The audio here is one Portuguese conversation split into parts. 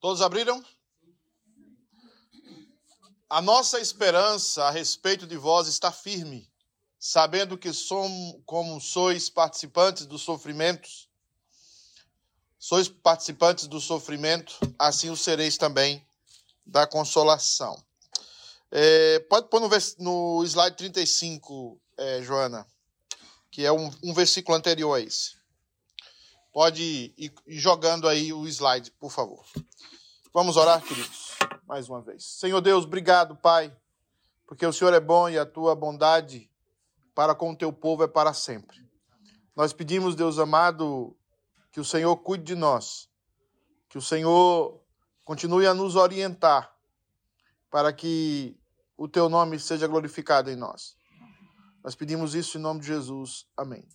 Todos abriram? A nossa esperança a respeito de vós está firme, sabendo que somos, como sois participantes dos sofrimentos, sois participantes do sofrimento, assim o sereis também da consolação. É, pode pôr no, no slide 35, é, Joana, que é um, um versículo anterior a esse. Pode ir, jogando aí o slide, por favor. Vamos orar, queridos, mais uma vez. Senhor Deus, obrigado, Pai, porque o Senhor é bom e a tua bondade para com o teu povo é para sempre. Nós pedimos, Deus amado, que o Senhor cuide de nós, que o Senhor continue a nos orientar para que o teu nome seja glorificado em nós. Nós pedimos isso em nome de Jesus. Amém.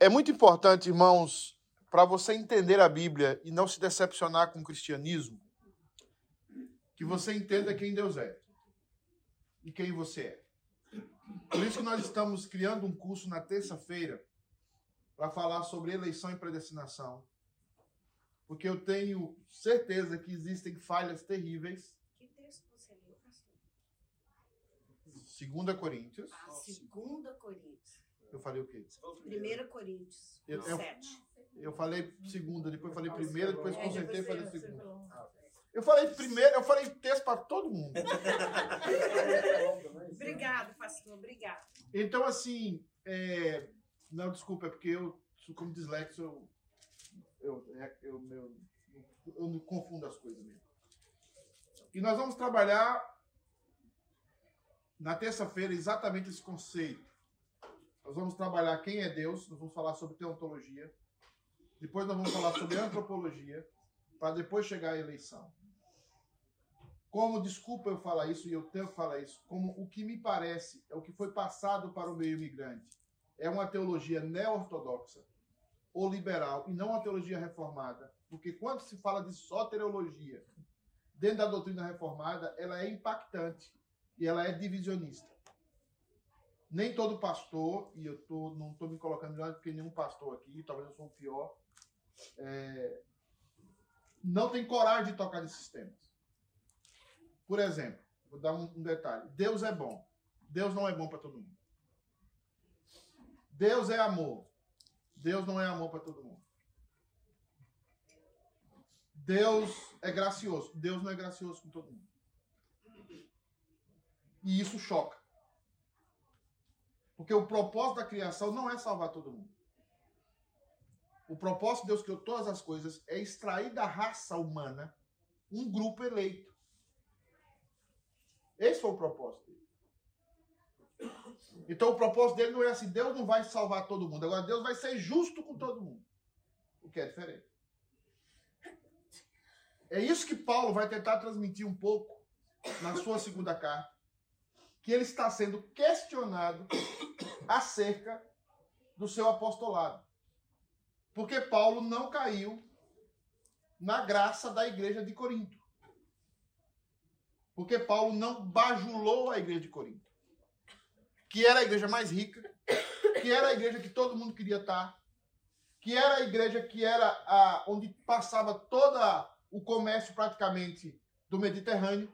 É muito importante, irmãos, para você entender a Bíblia e não se decepcionar com o cristianismo, que você entenda quem Deus é e quem você é. Por isso que nós estamos criando um curso na terça-feira para falar sobre eleição e predestinação. Porque eu tenho certeza que existem falhas terríveis 2 Coríntios. Ah, 2 Coríntios. Eu falei o quê? 1 Coríntios. Eu, eu, eu falei segunda, depois falei primeira, depois é, consertei e falei segunda. Eu falei primeiro, eu falei texto para todo mundo. obrigado, pastor, obrigado. Então, assim, é... não, desculpa, é porque eu, como dislexo, eu, eu, é, eu, eu, eu, eu confundo as coisas mesmo. E nós vamos trabalhar na terça-feira exatamente esse conceito. Nós vamos trabalhar quem é Deus, nós vamos falar sobre teontologia, depois nós vamos falar sobre antropologia, para depois chegar à eleição. Como, desculpa eu falar isso e eu tenho que falar isso, como o que me parece é o que foi passado para o meio imigrante. É uma teologia neo-ortodoxa ou liberal e não uma teologia reformada. Porque quando se fala de soteriologia dentro da doutrina reformada, ela é impactante e ela é divisionista. Nem todo pastor, e eu tô, não estou me colocando melhor porque nenhum pastor aqui, talvez eu sou o pior, é, não tem coragem de tocar nesses temas. Por exemplo, vou dar um, um detalhe: Deus é bom. Deus não é bom para todo mundo. Deus é amor. Deus não é amor para todo mundo. Deus é gracioso. Deus não é gracioso com todo mundo. E isso choca. Porque o propósito da criação não é salvar todo mundo. O propósito de Deus criou todas as coisas é extrair da raça humana um grupo eleito. Esse foi o propósito dele. Então o propósito dele não é assim, Deus não vai salvar todo mundo. Agora Deus vai ser justo com todo mundo. O que é diferente. É isso que Paulo vai tentar transmitir um pouco na sua segunda carta que ele está sendo questionado acerca do seu apostolado. Porque Paulo não caiu na graça da igreja de Corinto. Porque Paulo não bajulou a igreja de Corinto. Que era a igreja mais rica, que era a igreja que todo mundo queria estar, que era a igreja que era a, onde passava todo o comércio praticamente do Mediterrâneo.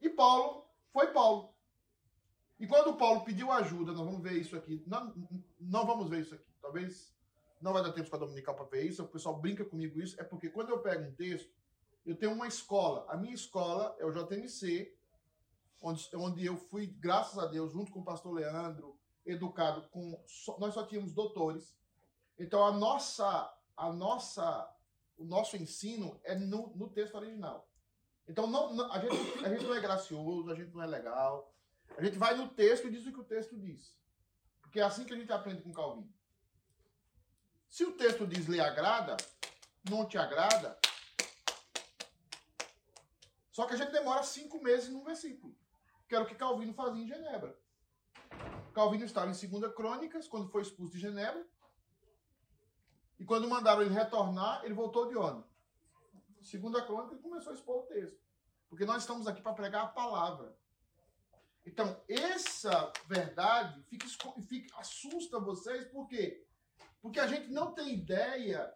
E Paulo foi Paulo. E quando Paulo pediu ajuda, nós vamos ver isso aqui. Não, não vamos ver isso aqui. Talvez não vai dar tempo para a Dominical para ver isso. O pessoal brinca comigo isso. É porque quando eu pego um texto, eu tenho uma escola. A minha escola é o JMC, onde, onde eu fui, graças a Deus, junto com o pastor Leandro, educado com. Nós só tínhamos doutores. Então a nossa, a nossa, o nosso ensino é no, no texto original. Então, não, não, a, gente, a gente não é gracioso, a gente não é legal. A gente vai no texto e diz o que o texto diz. Porque é assim que a gente aprende com Calvino. Se o texto diz lhe agrada, não te agrada. Só que a gente demora cinco meses num versículo. Que era o que Calvino fazia em Genebra. Calvino estava em 2 Crônicas, quando foi expulso de Genebra. E quando mandaram ele retornar, ele voltou de onde? Segunda crônica, ele começou a expor o texto. Porque nós estamos aqui para pregar a palavra. Então, essa verdade fica, fica, assusta vocês, por quê? Porque a gente não tem ideia.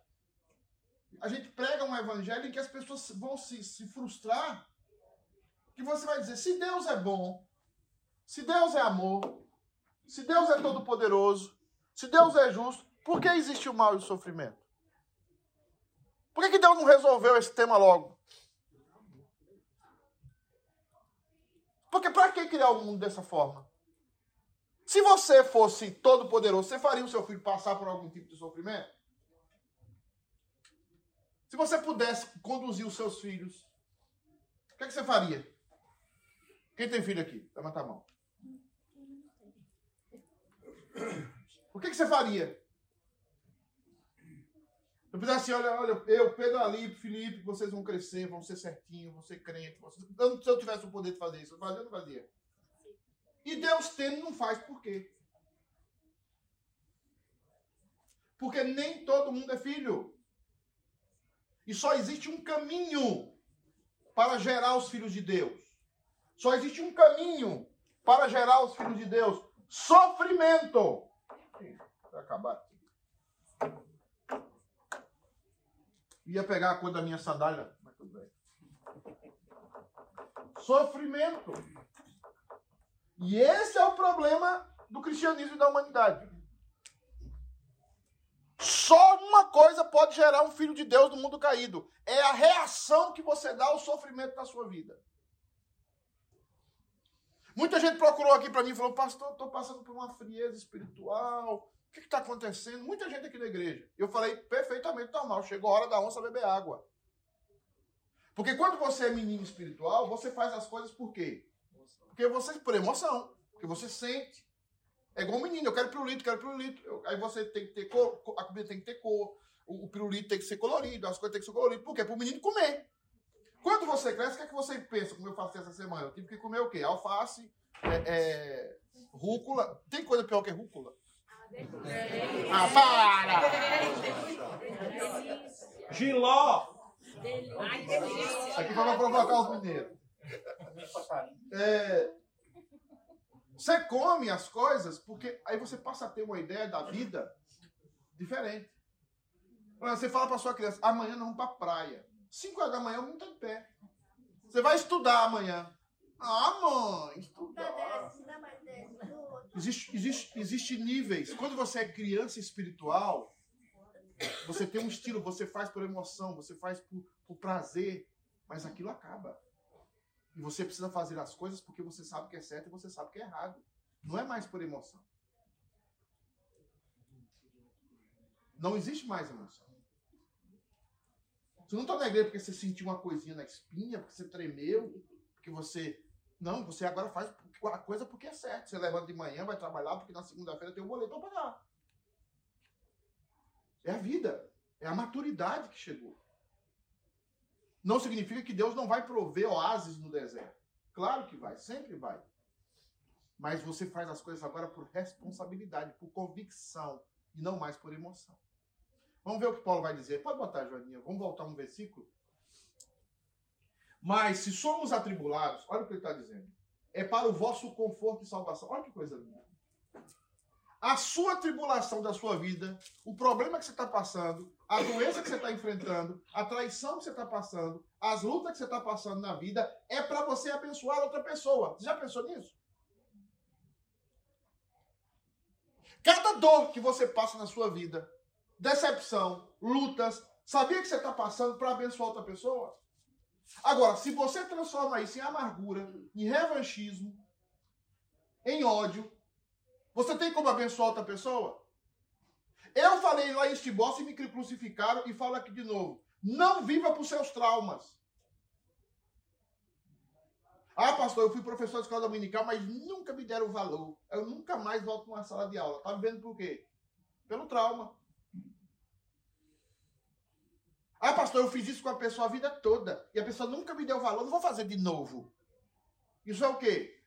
a gente prega um evangelho em que as pessoas vão se, se frustrar. Que você vai dizer: se Deus é bom, se Deus é amor, se Deus é todo-poderoso, se Deus é justo, por que existe o mal e o sofrimento? Por que, que Deus não resolveu esse tema logo? Porque para que criar o mundo dessa forma? Se você fosse todo poderoso, você faria o seu filho passar por algum tipo de sofrimento? Se você pudesse conduzir os seus filhos, o que, é que você faria? Quem tem filho aqui? Levanta a mão. O que, é que você faria? Eu pensava assim, olha, olha, eu, Pedro Ali, Felipe, vocês vão crescer, vão ser certinho, vão ser crente. Vocês... Se eu tivesse o poder de fazer isso, eu fazia ou não fazia? E Deus tendo não faz por quê? Porque nem todo mundo é filho. E só existe um caminho para gerar os filhos de Deus. Só existe um caminho para gerar os filhos de Deus: sofrimento. Vai acabar aqui. Ia pegar a cor da minha sandália, mas tudo bem. Sofrimento. E esse é o problema do cristianismo e da humanidade. Só uma coisa pode gerar um filho de Deus no mundo caído: é a reação que você dá ao sofrimento da sua vida. Muita gente procurou aqui para mim e falou: Pastor, estou passando por uma frieza espiritual que está acontecendo? Muita gente aqui na igreja. Eu falei, perfeitamente normal. Chegou a hora da onça beber água. Porque quando você é menino espiritual, você faz as coisas por quê? Porque você, por emoção. Porque você sente. É igual um menino, eu quero pirulito, quero pirulito. Eu, aí você tem que ter cor, a comida tem que ter cor, o, o pirulito tem que ser colorido, as coisas tem que ser coloridas. Por quê? Para o menino comer. Quando você cresce, o que é que você pensa, como eu faço essa semana? Eu tive que comer o quê? Alface, é, é, rúcula. Tem coisa pior que rúcula? Ah, para! Giló! Aqui para provocar os mineiros. É, você come as coisas porque aí você passa a ter uma ideia da vida diferente. Você fala para sua criança, amanhã nós vamos para a praia. 5 horas da manhã o mundo está em pé. Você vai estudar amanhã. Ah, mãe, estudar. Existe, existe, existe níveis. Quando você é criança espiritual, você tem um estilo, você faz por emoção, você faz por, por prazer, mas aquilo acaba. E você precisa fazer as coisas porque você sabe que é certo e você sabe que é errado. Não é mais por emoção. Não existe mais emoção. Você não está na igreja porque você sentiu uma coisinha na espinha, porque você tremeu, porque você não, você agora faz a coisa porque é certo. Você levanta de manhã, vai trabalhar, porque na segunda-feira tem um boleto para pagar. É a vida. É a maturidade que chegou. Não significa que Deus não vai prover oásis no deserto. Claro que vai, sempre vai. Mas você faz as coisas agora por responsabilidade, por convicção e não mais por emoção. Vamos ver o que Paulo vai dizer. Pode botar, Joaninha. Vamos voltar um versículo. Mas se somos atribulados, olha o que ele está dizendo. É para o vosso conforto e salvação. Olha que coisa linda. A sua tribulação da sua vida, o problema que você está passando, a doença que você está enfrentando, a traição que você está passando, as lutas que você está passando na vida, é para você abençoar outra pessoa. Você já pensou nisso? Cada dor que você passa na sua vida, decepção, lutas, sabia que você está passando para abençoar outra pessoa? Agora, se você transforma isso em amargura, em revanchismo, em ódio, você tem como abençoar outra pessoa? Eu falei lá em Estibó, e me crucificaram e falo aqui de novo. Não viva por seus traumas. Ah, pastor, eu fui professor de escola dominical, mas nunca me deram valor. Eu nunca mais volto para uma sala de aula. Tá vivendo por quê? Pelo trauma. Ah, pastor, eu fiz isso com a pessoa a vida toda e a pessoa nunca me deu valor, não vou fazer de novo. Isso é o quê?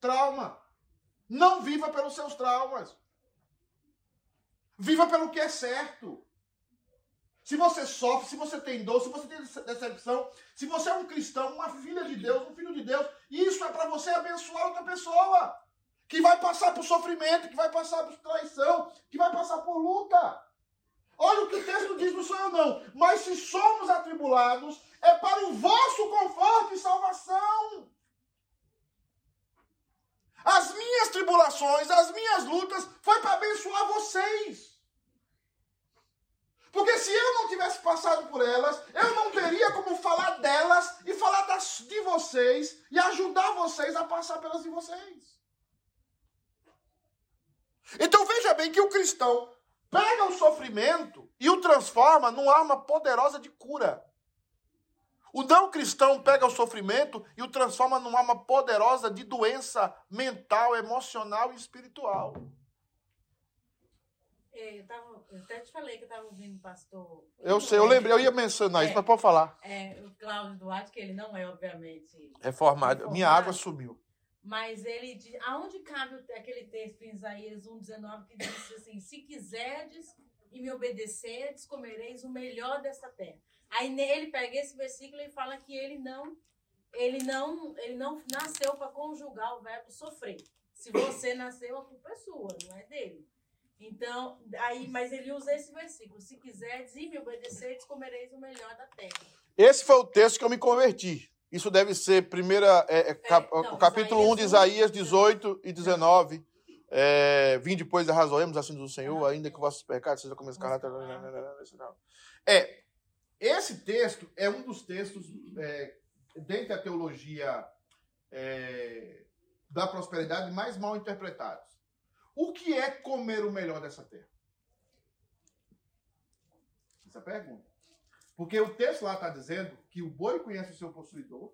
Trauma. Não viva pelos seus traumas. Viva pelo que é certo. Se você sofre, se você tem dor, se você tem decepção, se você é um cristão, uma filha de Deus, um filho de Deus, isso é para você abençoar outra pessoa. Que vai passar por sofrimento, que vai passar por traição, que vai passar por luta. Olha o que o texto diz, não sou eu não. Mas se somos atribulados, é para o vosso conforto e salvação. As minhas tribulações, as minhas lutas, foi para abençoar vocês. Porque se eu não tivesse passado por elas, eu não teria como falar delas e falar das, de vocês e ajudar vocês a passar pelas de vocês. Então veja bem que o cristão pega o sofrimento e o transforma numa arma poderosa de cura. O não cristão pega o sofrimento e o transforma numa arma poderosa de doença mental, emocional e espiritual. É, eu, tava, eu até te falei que eu estava ouvindo o pastor. Eu sei, eu lembrei, eu ia mencionar isso, É. mas pode falar. É, o Cláudio Duarte, que ele não é, obviamente. Reformado. Minha Reformado. água sumiu. Mas ele diz. Aonde cabe aquele texto em Isaías 1,19 que diz assim: Se quiserdes e me obedecerdes, comereis o melhor desta terra. Aí nele pega esse versículo e fala que ele não. Ele não, ele não nasceu para conjugar o verbo sofrer. Se você nasceu, a culpa é sua, não é dele. Então, aí, mas ele usa esse versículo: Se quiserdes e me obedecerdes, comereis o melhor da terra. Esse foi o texto que eu me converti. Isso deve ser primeira, é, é, cap- não, o capítulo 1 de Isaías Isaías 18 e 19. É, Vim depois arrazoemos, assim do Senhor, ainda que vossos pecados sejam como escarlata. É, esse texto é um dos textos, é, dentre a teologia é, da prosperidade, mais mal interpretados. O que é comer o melhor dessa terra? Essa é a pergunta. Porque o texto lá está dizendo que o boi conhece o seu possuidor,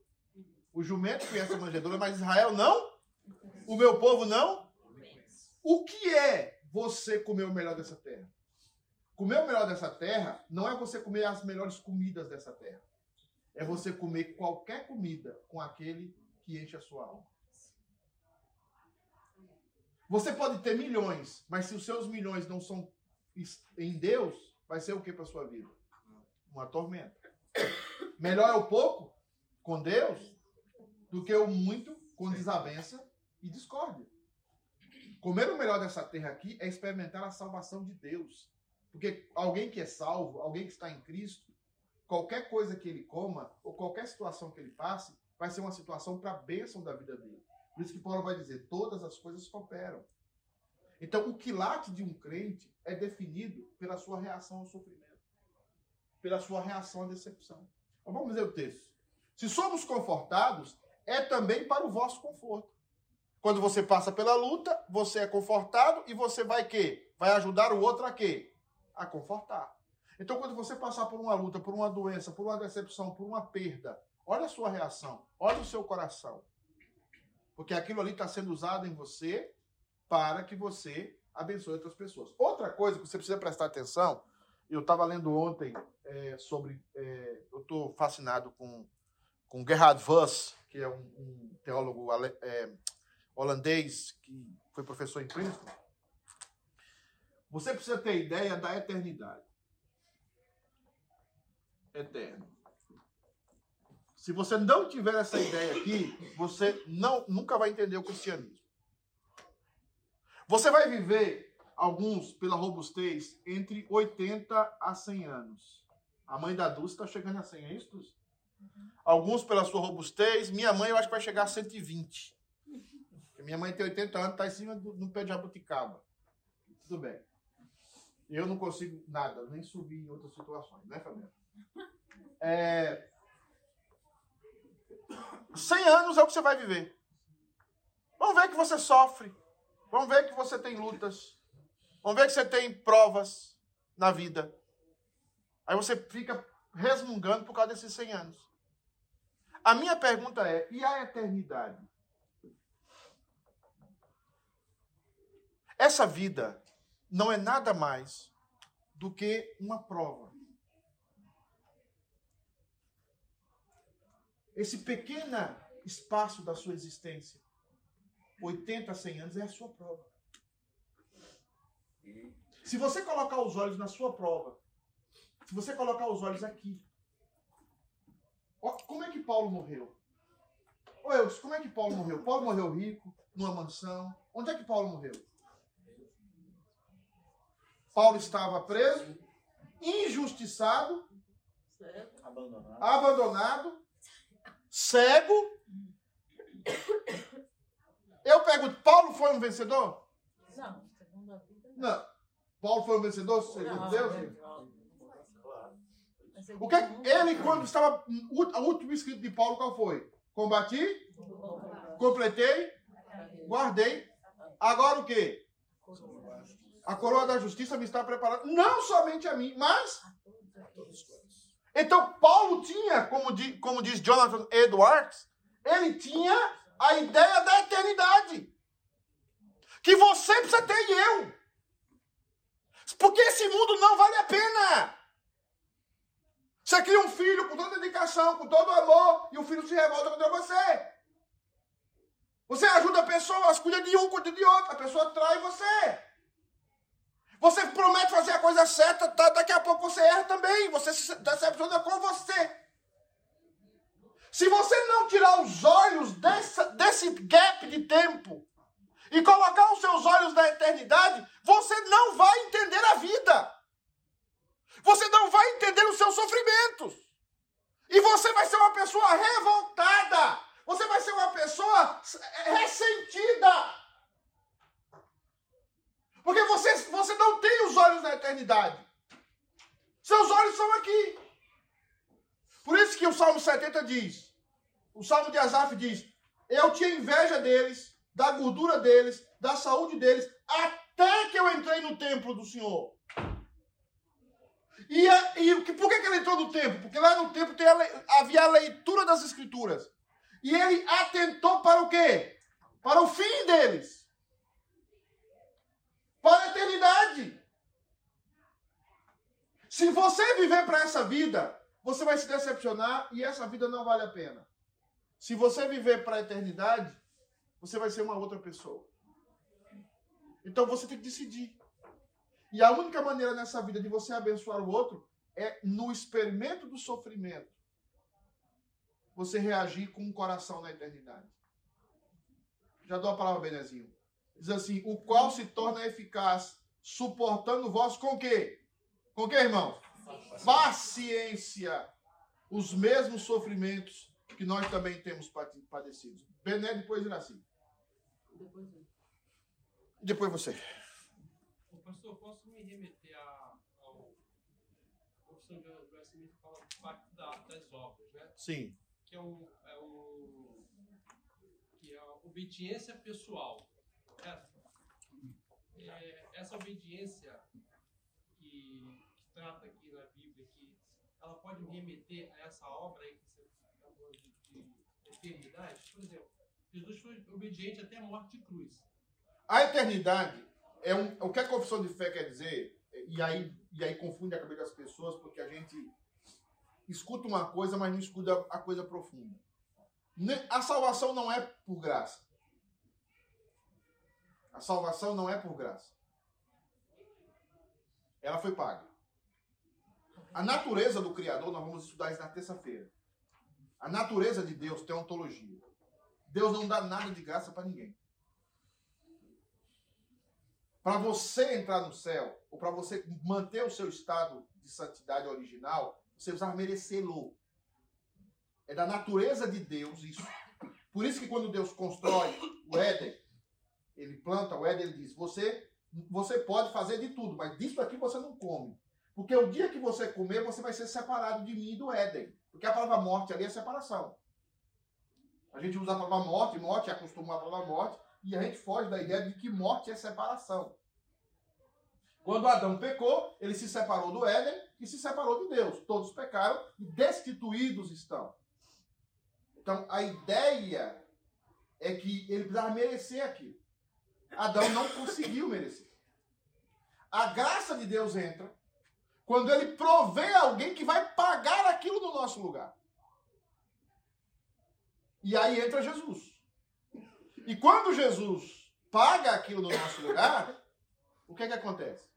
o jumento conhece a manjedoura, mas Israel não? O meu povo não? O que é você comer o melhor dessa terra? Comer o melhor dessa terra não é você comer as melhores comidas dessa terra. É você comer qualquer comida com aquele que enche a sua alma. Você pode ter milhões, mas se os seus milhões não são em Deus, vai ser o que para sua vida? Uma tormenta. Melhor é o pouco com Deus do que o muito com desavença e discórdia. Comer o melhor dessa terra aqui é experimentar a salvação de Deus. Porque alguém que é salvo, alguém que está em Cristo, qualquer coisa que ele coma, ou qualquer situação que ele passe, vai ser uma situação para a bênção da vida dele. Por isso que Paulo vai dizer: todas as coisas cooperam. Então, o quilate de um crente é definido pela sua reação ao sofrimento, pela sua reação à decepção. Vamos ler o texto. Se somos confortados, é também para o vosso conforto. Quando você passa pela luta, você é confortado e você vai quê? Vai ajudar o outro a quê? A confortar. Então, quando você passar por uma luta, por uma doença, por uma decepção, por uma perda, olha a sua reação, olha o seu coração. Porque aquilo ali está sendo usado em você para que você abençoe outras pessoas. Outra coisa que você precisa prestar atenção, eu estava lendo ontem é, sobre. é, eu estou fascinado com, com Gerhard Voss, que é um, um teólogo ale- é, holandês que foi professor em Princeton. Você precisa ter ideia da eternidade. Eterno. Se você não tiver essa ideia aqui, você não, nunca vai entender o cristianismo. Você vai viver, alguns pela robustez, entre 80 a 100 anos. A mãe da Dulce está chegando a 100, é isso, Dulce? Alguns pela sua robustez. Minha mãe eu acho que vai chegar a 120. Porque minha mãe tem 80 anos, está em cima do, no pé de jabuticaba. Tudo bem. Eu não consigo nada, nem subir em outras situações, né, Fabiana? É... 100 anos é o que você vai viver. Vamos ver que você sofre. Vamos ver que você tem lutas. Vamos ver que você tem provas na vida. Aí você fica resmungando por causa desses 100 anos. A minha pergunta é: e a eternidade? Essa vida não é nada mais do que uma prova. Esse pequeno espaço da sua existência, 80, 100 anos, é a sua prova. Se você colocar os olhos na sua prova, se você colocar os olhos aqui, ó, como é que Paulo morreu? Ô, Eus, como é que Paulo morreu? Paulo morreu rico, numa mansão. Onde é que Paulo morreu? Paulo estava preso, injustiçado? Abandonado. abandonado, cego. Eu pergunto, Paulo foi um vencedor? Não, vida. não. Paulo foi um vencedor, segundo Não, Deus? né? O que a vida, ele, quando estava. O último escrito de Paulo, qual foi? Combati, completei, guardei. Agora o quê? A coroa da justiça me está preparada. Não somente a mim, mas. Então, Paulo tinha, como, di- como diz Jonathan Edwards, ele tinha a ideia da eternidade. Que você precisa ter e eu. Porque esse mundo não vale a pena. Você cria um filho com toda dedicação, com todo amor, e o filho se revolta contra você. Você ajuda pessoas, cuida de um, cuida de outro, a pessoa trai você. Você promete fazer a coisa certa, tá, daqui a pouco você erra também, você se decepciona com você. Se você não tirar os olhos dessa, desse gap de tempo e colocar os seus olhos na eternidade, você não vai entender a vida. Você não vai entender os seus sofrimentos. E você vai ser uma pessoa revoltada. Você vai ser uma pessoa ressentida. Porque você, você não tem os olhos na eternidade. Seus olhos são aqui. Por isso que o Salmo 70 diz, o Salmo de Asaf diz, eu tinha inveja deles, da gordura deles, da saúde deles, até que eu entrei no templo do Senhor. E, a- e por que, que ele entrou no templo? Porque lá no templo tem a havia a leitura das escrituras. E ele atentou para o quê? Para o fim deles. Para a eternidade. Se você viver para essa vida, você vai se decepcionar e essa vida não vale a pena. Se você viver para a eternidade, você vai ser uma outra pessoa. Então você tem que decidir. E a única maneira nessa vida de você abençoar o outro é no experimento do sofrimento. Você reagir com um coração na eternidade. Já dou a palavra, Benezinho. Diz assim: o qual se torna eficaz, suportando vós com quê? Com o quê, irmão? Paciência. Os mesmos sofrimentos que nós também temos pade- padecidos. Bené, depois Iraci. Depois eu. Depois você. Pastor, posso me remeter a- ao. O professor Joel Smith fala do pacto da- das obras, né? Sim. Que é um. É um que é a obediência pessoal. correto? É, essa obediência que, que trata aqui na Bíblia, que ela pode me remeter a essa obra aí que você está falando de, de eternidade? Por exemplo, Jesus foi obediente até a morte de cruz. A eternidade é um, o que a confissão de fé quer dizer, e aí, e aí confunde a cabeça das pessoas, porque a gente escuta uma coisa, mas não escuta a coisa profunda. Ne- A salvação não é por graça. A salvação não é por graça. Ela foi paga. A natureza do Criador, nós vamos estudar isso na terça-feira. A natureza de Deus tem ontologia. Deus não dá nada de graça para ninguém. Para você entrar no céu, ou para você manter o seu estado de santidade original, você precisa merecê-lo. É da natureza de Deus isso. Por isso que quando Deus constrói o Éden, ele planta o Éden, ele diz: você, você pode fazer de tudo, mas disso aqui você não come. Porque o dia que você comer, você vai ser separado de mim e do Éden. Porque a palavra morte ali é separação. A gente usa a palavra morte, morte acostumar a palavra morte, e a gente foge da ideia de que morte é separação. Quando Adão pecou, ele se separou do Éden e se separou de Deus. Todos pecaram e destituídos estão. Então, a ideia é que ele precisava merecer aquilo. Adão não conseguiu merecer. A graça de Deus entra quando ele provê alguém que vai pagar aquilo no nosso lugar. E aí entra Jesus. E quando Jesus paga aquilo no nosso lugar, o que é que acontece?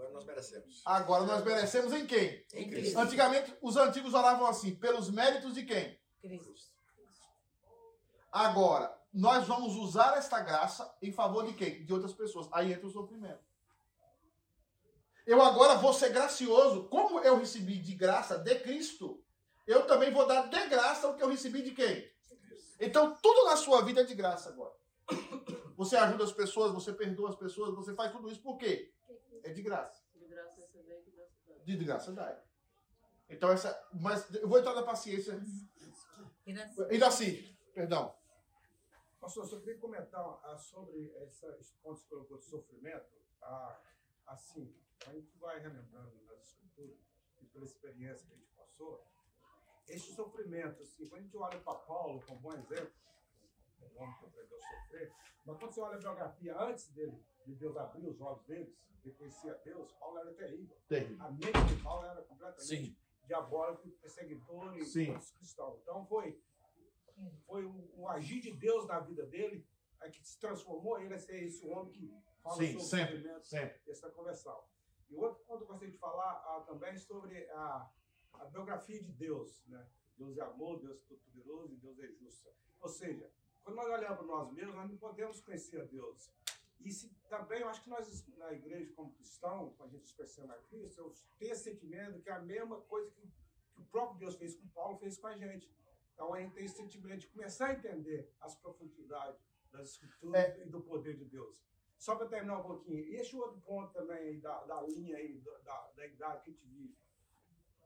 Agora nós merecemos. Agora nós merecemos em quem? Em Cristo. Antigamente, os antigos oravam assim, pelos méritos de quem? Cristo. Agora, nós vamos usar esta graça em favor de quem? De outras pessoas. Aí entra o sofrimento. eu agora vou ser gracioso. Como eu recebi de graça de Cristo, eu também vou dar de graça o que eu recebi de quem? Então, tudo na sua vida é de graça agora. Você ajuda as pessoas, você perdoa as pessoas, você faz tudo isso por quê? É de graça. De graça receber, de graça dar. De graça dá. Então, essa. Mas eu vou entrar na paciência. Ainda assim, perdão. Pastor, só queria comentar ah, sobre essa, esse ponto que você colocou de sofrimento. Ah, assim, a gente vai relembrando nas escrituras e pela experiência que a gente passou, esse sofrimento, assim, quando a gente olha para Paulo como bom exemplo, um homem que aprendeu a sofrer, mas quando você olha a biografia antes dele, de Deus abrir os olhos deles, de conhecer a Deus, Paulo era terrível. Terrível. A mente de Paulo era completamente Sim. diabólico, perseguidor e Sim. cristão. Então foi foi o, o agir de Deus na vida dele é que se transformou ele a ser esse homem que fala Sim, sobre sempre, sofrimento, sempre. essa conversão. E outro ponto que eu gostaria de falar ah, também é sobre a, a biografia de Deus. Né? Deus é amor, Deus é todo-poderoso e Deus é justo. Ou seja, quando nós olhamos para nós mesmos, nós não podemos conhecer a Deus. E se, também, eu acho que nós, na igreja, como cristão, quando a gente se percebe a Cristo, eu tenho esse sentimento que é a mesma coisa que, que o próprio Deus fez com Paulo, fez com a gente. Então, a gente tem esse sentimento de começar a entender as profundidades das escrituras e do poder de Deus. Só para terminar um pouquinho, e esse outro ponto também da, da linha aí, da, da, da idade que a gente vive.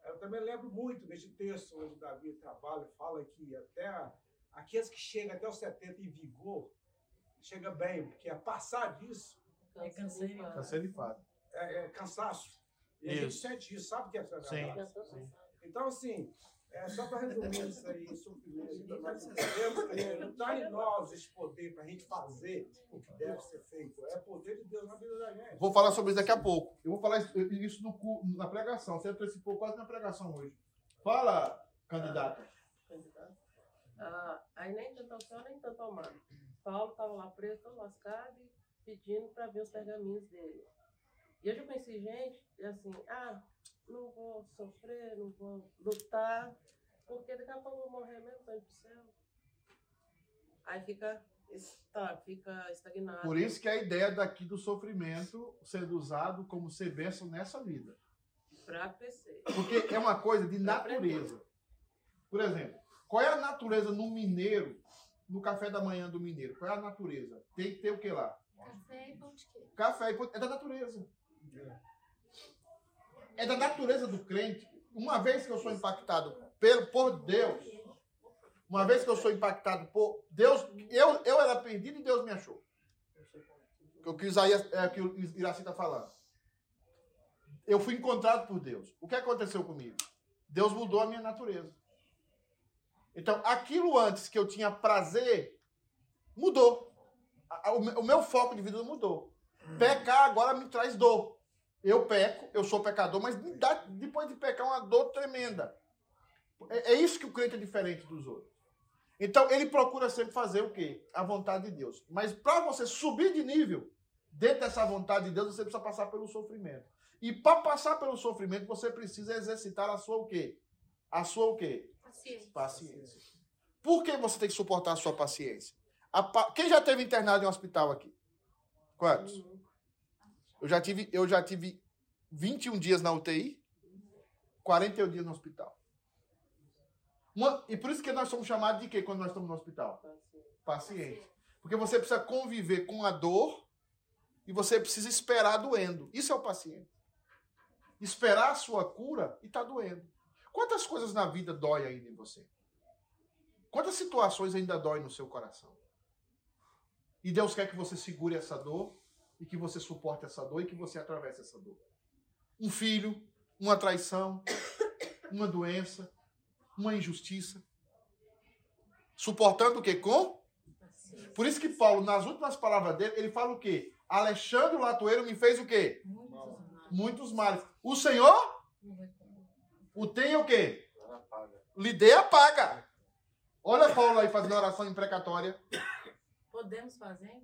Eu também lembro muito desse texto onde Davi trabalha, fala que até aqueles que chegam até os 70 em vigor, chega bem, porque a passar disso É canseiro. Tá sendo fato. é, é cansaço. E a gente Isso. sente isso, sabe o que é Sim. cansaço? Então, assim, é, só para resumir isso aí, sofrimento, para nós não está em nós esse poder para a gente fazer o que deve ser feito. É poder de Deus na vida da gente. Vou falar sobre isso daqui a pouco. Eu vou falar isso- isso no, na pregação. Você antecipou quase na pregação hoje. Fala, candidato. candidato. Ah, aí nem tanto ao céu, nem tanto ao mar. Paulo estava lá preso, todo lascado, e pedindo para ver os pergaminhos dele. E eu já conheci gente, assim, ah, não vou sofrer, não vou lutar, porque daqui a pouco eu vou morrer mesmo, tô indo pro céu. Aí fica, está, fica estagnado. Por isso que a ideia daqui do sofrimento sendo usado como ser bênção nessa vida. Pra crescer. Porque é uma coisa de natureza. Por exemplo, qual é a natureza no mineiro, no café da manhã do mineiro? Qual é a natureza? Tem que ter o que lá? Café e pão de queijo. Café e pão- é da natureza. É da natureza do crente. Uma vez que eu sou impactado pelo, por Deus, uma vez que eu sou impactado por Deus, eu, eu era perdido e Deus me achou. Que o que o Isaías, é, que o Iraci está falando. Eu fui encontrado por Deus. O que aconteceu comigo? Deus mudou a minha natureza. Então, aquilo antes que eu tinha prazer, mudou. O meu foco de vida mudou. Pecar agora me traz dor. Eu peco, eu sou pecador, mas me dá, depois de pecar, uma dor tremenda. É, é isso que o crente é diferente dos outros. Então, ele procura sempre fazer o quê? A vontade de Deus. Mas para você subir de nível, dentro dessa vontade de Deus, você precisa passar pelo sofrimento. E para passar pelo sofrimento, você precisa exercitar a sua o quê? A sua o quê? Paciência. Paciência. Por que você tem que suportar a sua paciência? A pa- Quem já teve internado em um hospital aqui? Quantos? Eu já tive, eu já tive 21 dias na UTI, 41 dias no hospital. Uma- e por isso que nós somos chamados de quê quando nós estamos no hospital? Paciente. Porque você precisa conviver com a dor e você precisa esperar doendo. Isso é o paciente. Esperar a sua cura e tá doendo. Quantas coisas na vida dói ainda em você? Quantas situações ainda dói no seu coração? E Deus quer que você segure essa dor e que você suporte essa dor e que você atravesse essa dor. Um filho, uma traição, uma doença, uma injustiça. Suportando o quê? Com? Por isso que Paulo, nas últimas palavras dele, ele fala o quê? Alexandre Latoeiro me fez o quê? Muitos males. O Senhor o tem é o quê? Lhe dê a paga. Olha Paulo aí fazendo oração imprecatória. Podemos fazer?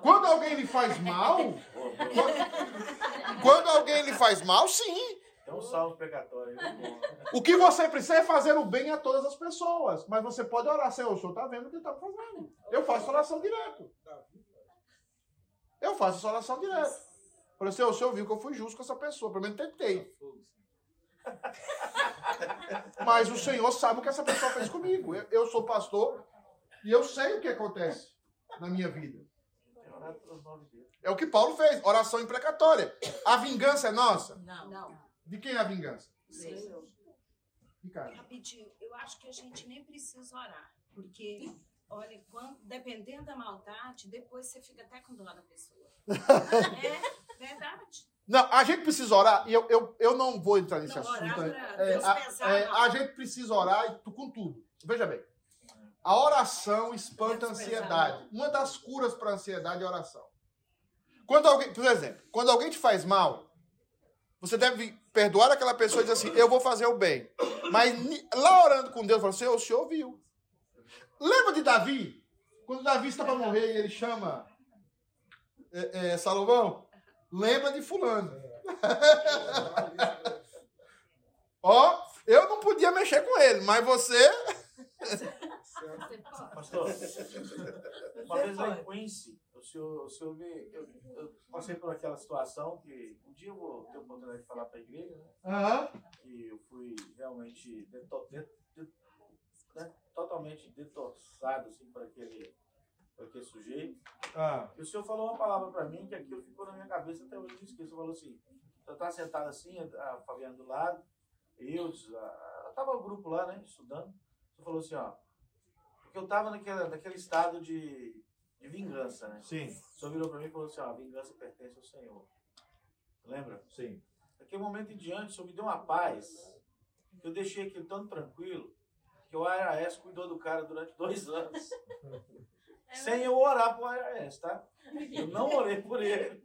Quando alguém lhe faz mal, quando, quando alguém lhe faz mal, sim. Tem um salmo precatório bom. O que você precisa é fazer o bem a todas as pessoas. Mas você pode orar, Senhor, o senhor está vendo o que está fazendo. Eu faço oração direto. Eu faço essa oração direto. Falei assim, o senhor viu que eu fui justo com essa pessoa, pelo menos tentei. Mas o Senhor sabe o que essa pessoa fez comigo. Eu, eu sou pastor e eu sei o que acontece na minha vida. É o que Paulo fez, oração imprecatória. A vingança é nossa? Não. Não. De quem é a vingança? Senhor. Ricardo. Rapidinho, eu acho que a gente nem precisa orar. Porque, olha, quando, dependendo da maldade, depois você fica até com dó da pessoa. é verdade. Não, a gente precisa orar, e eu, eu, eu não vou entrar nesse Não, assunto. orar né? É, a, é, a gente precisa orar com tudo. Veja bem. A oração espanta a ansiedade. Uma das curas para a ansiedade é a oração. Quando alguém, por exemplo, quando alguém te faz mal, você deve perdoar aquela pessoa e dizer assim: Eu vou fazer o bem. Mas lá orando com Deus, fala: Senhor, o senhor ouviu. Lembra de Davi? Quando Davi está para morrer e ele chama é, é, Salomão? Lembra de Fulano. Ó, eu não podia mexer com ele, mas você. Pastor, uma vez lá em Quincy, o senhor, o senhor me, eu, eu passei por aquela situação que um dia eu vou ter a oportunidade de falar para a igreja, né? Aham. que eu fui realmente deto- de- de- né, totalmente detorçado assim, por aquele, por aquele sujeito. Ah. E o senhor falou uma palavra para mim que aquilo ficou na minha cabeça até hoje, não esqueço. Você falou assim, você tá sentado assim, a Fabiana do lado, eu, a, tava o grupo lá, né, estudando. Você falou assim, ó, porque eu tava naquele, naquele estado de, de vingança, né? Sim, O senhor virou para mim e falou assim, ó, a vingança pertence ao Senhor. Lembra? sim. Daquele momento em diante, o senhor me deu uma paz. que Eu deixei aquilo tão tranquilo que o IRS cuidou do cara durante dois anos. sem eu orar pro IRS, tá? Eu não orei por ele.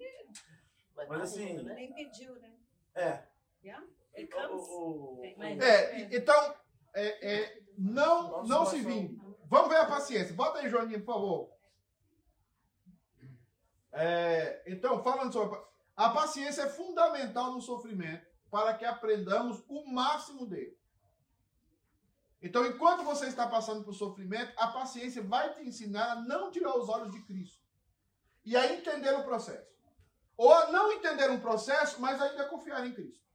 Mas assim, Nem pediu, né? é. Yeah? O, It comes. o, o- Mas- É, então, é, é, não, Nossa, não se vingue. Vamos ver a paciência. Bota aí, Joaninha, por favor. É, então, falando sobre. A paciência é fundamental no sofrimento para que aprendamos o máximo dele. Então, enquanto você está passando por sofrimento, a paciência vai te ensinar a não tirar os olhos de Cristo e a entender o processo. Ou a não entender um processo, mas ainda confiar em Cristo.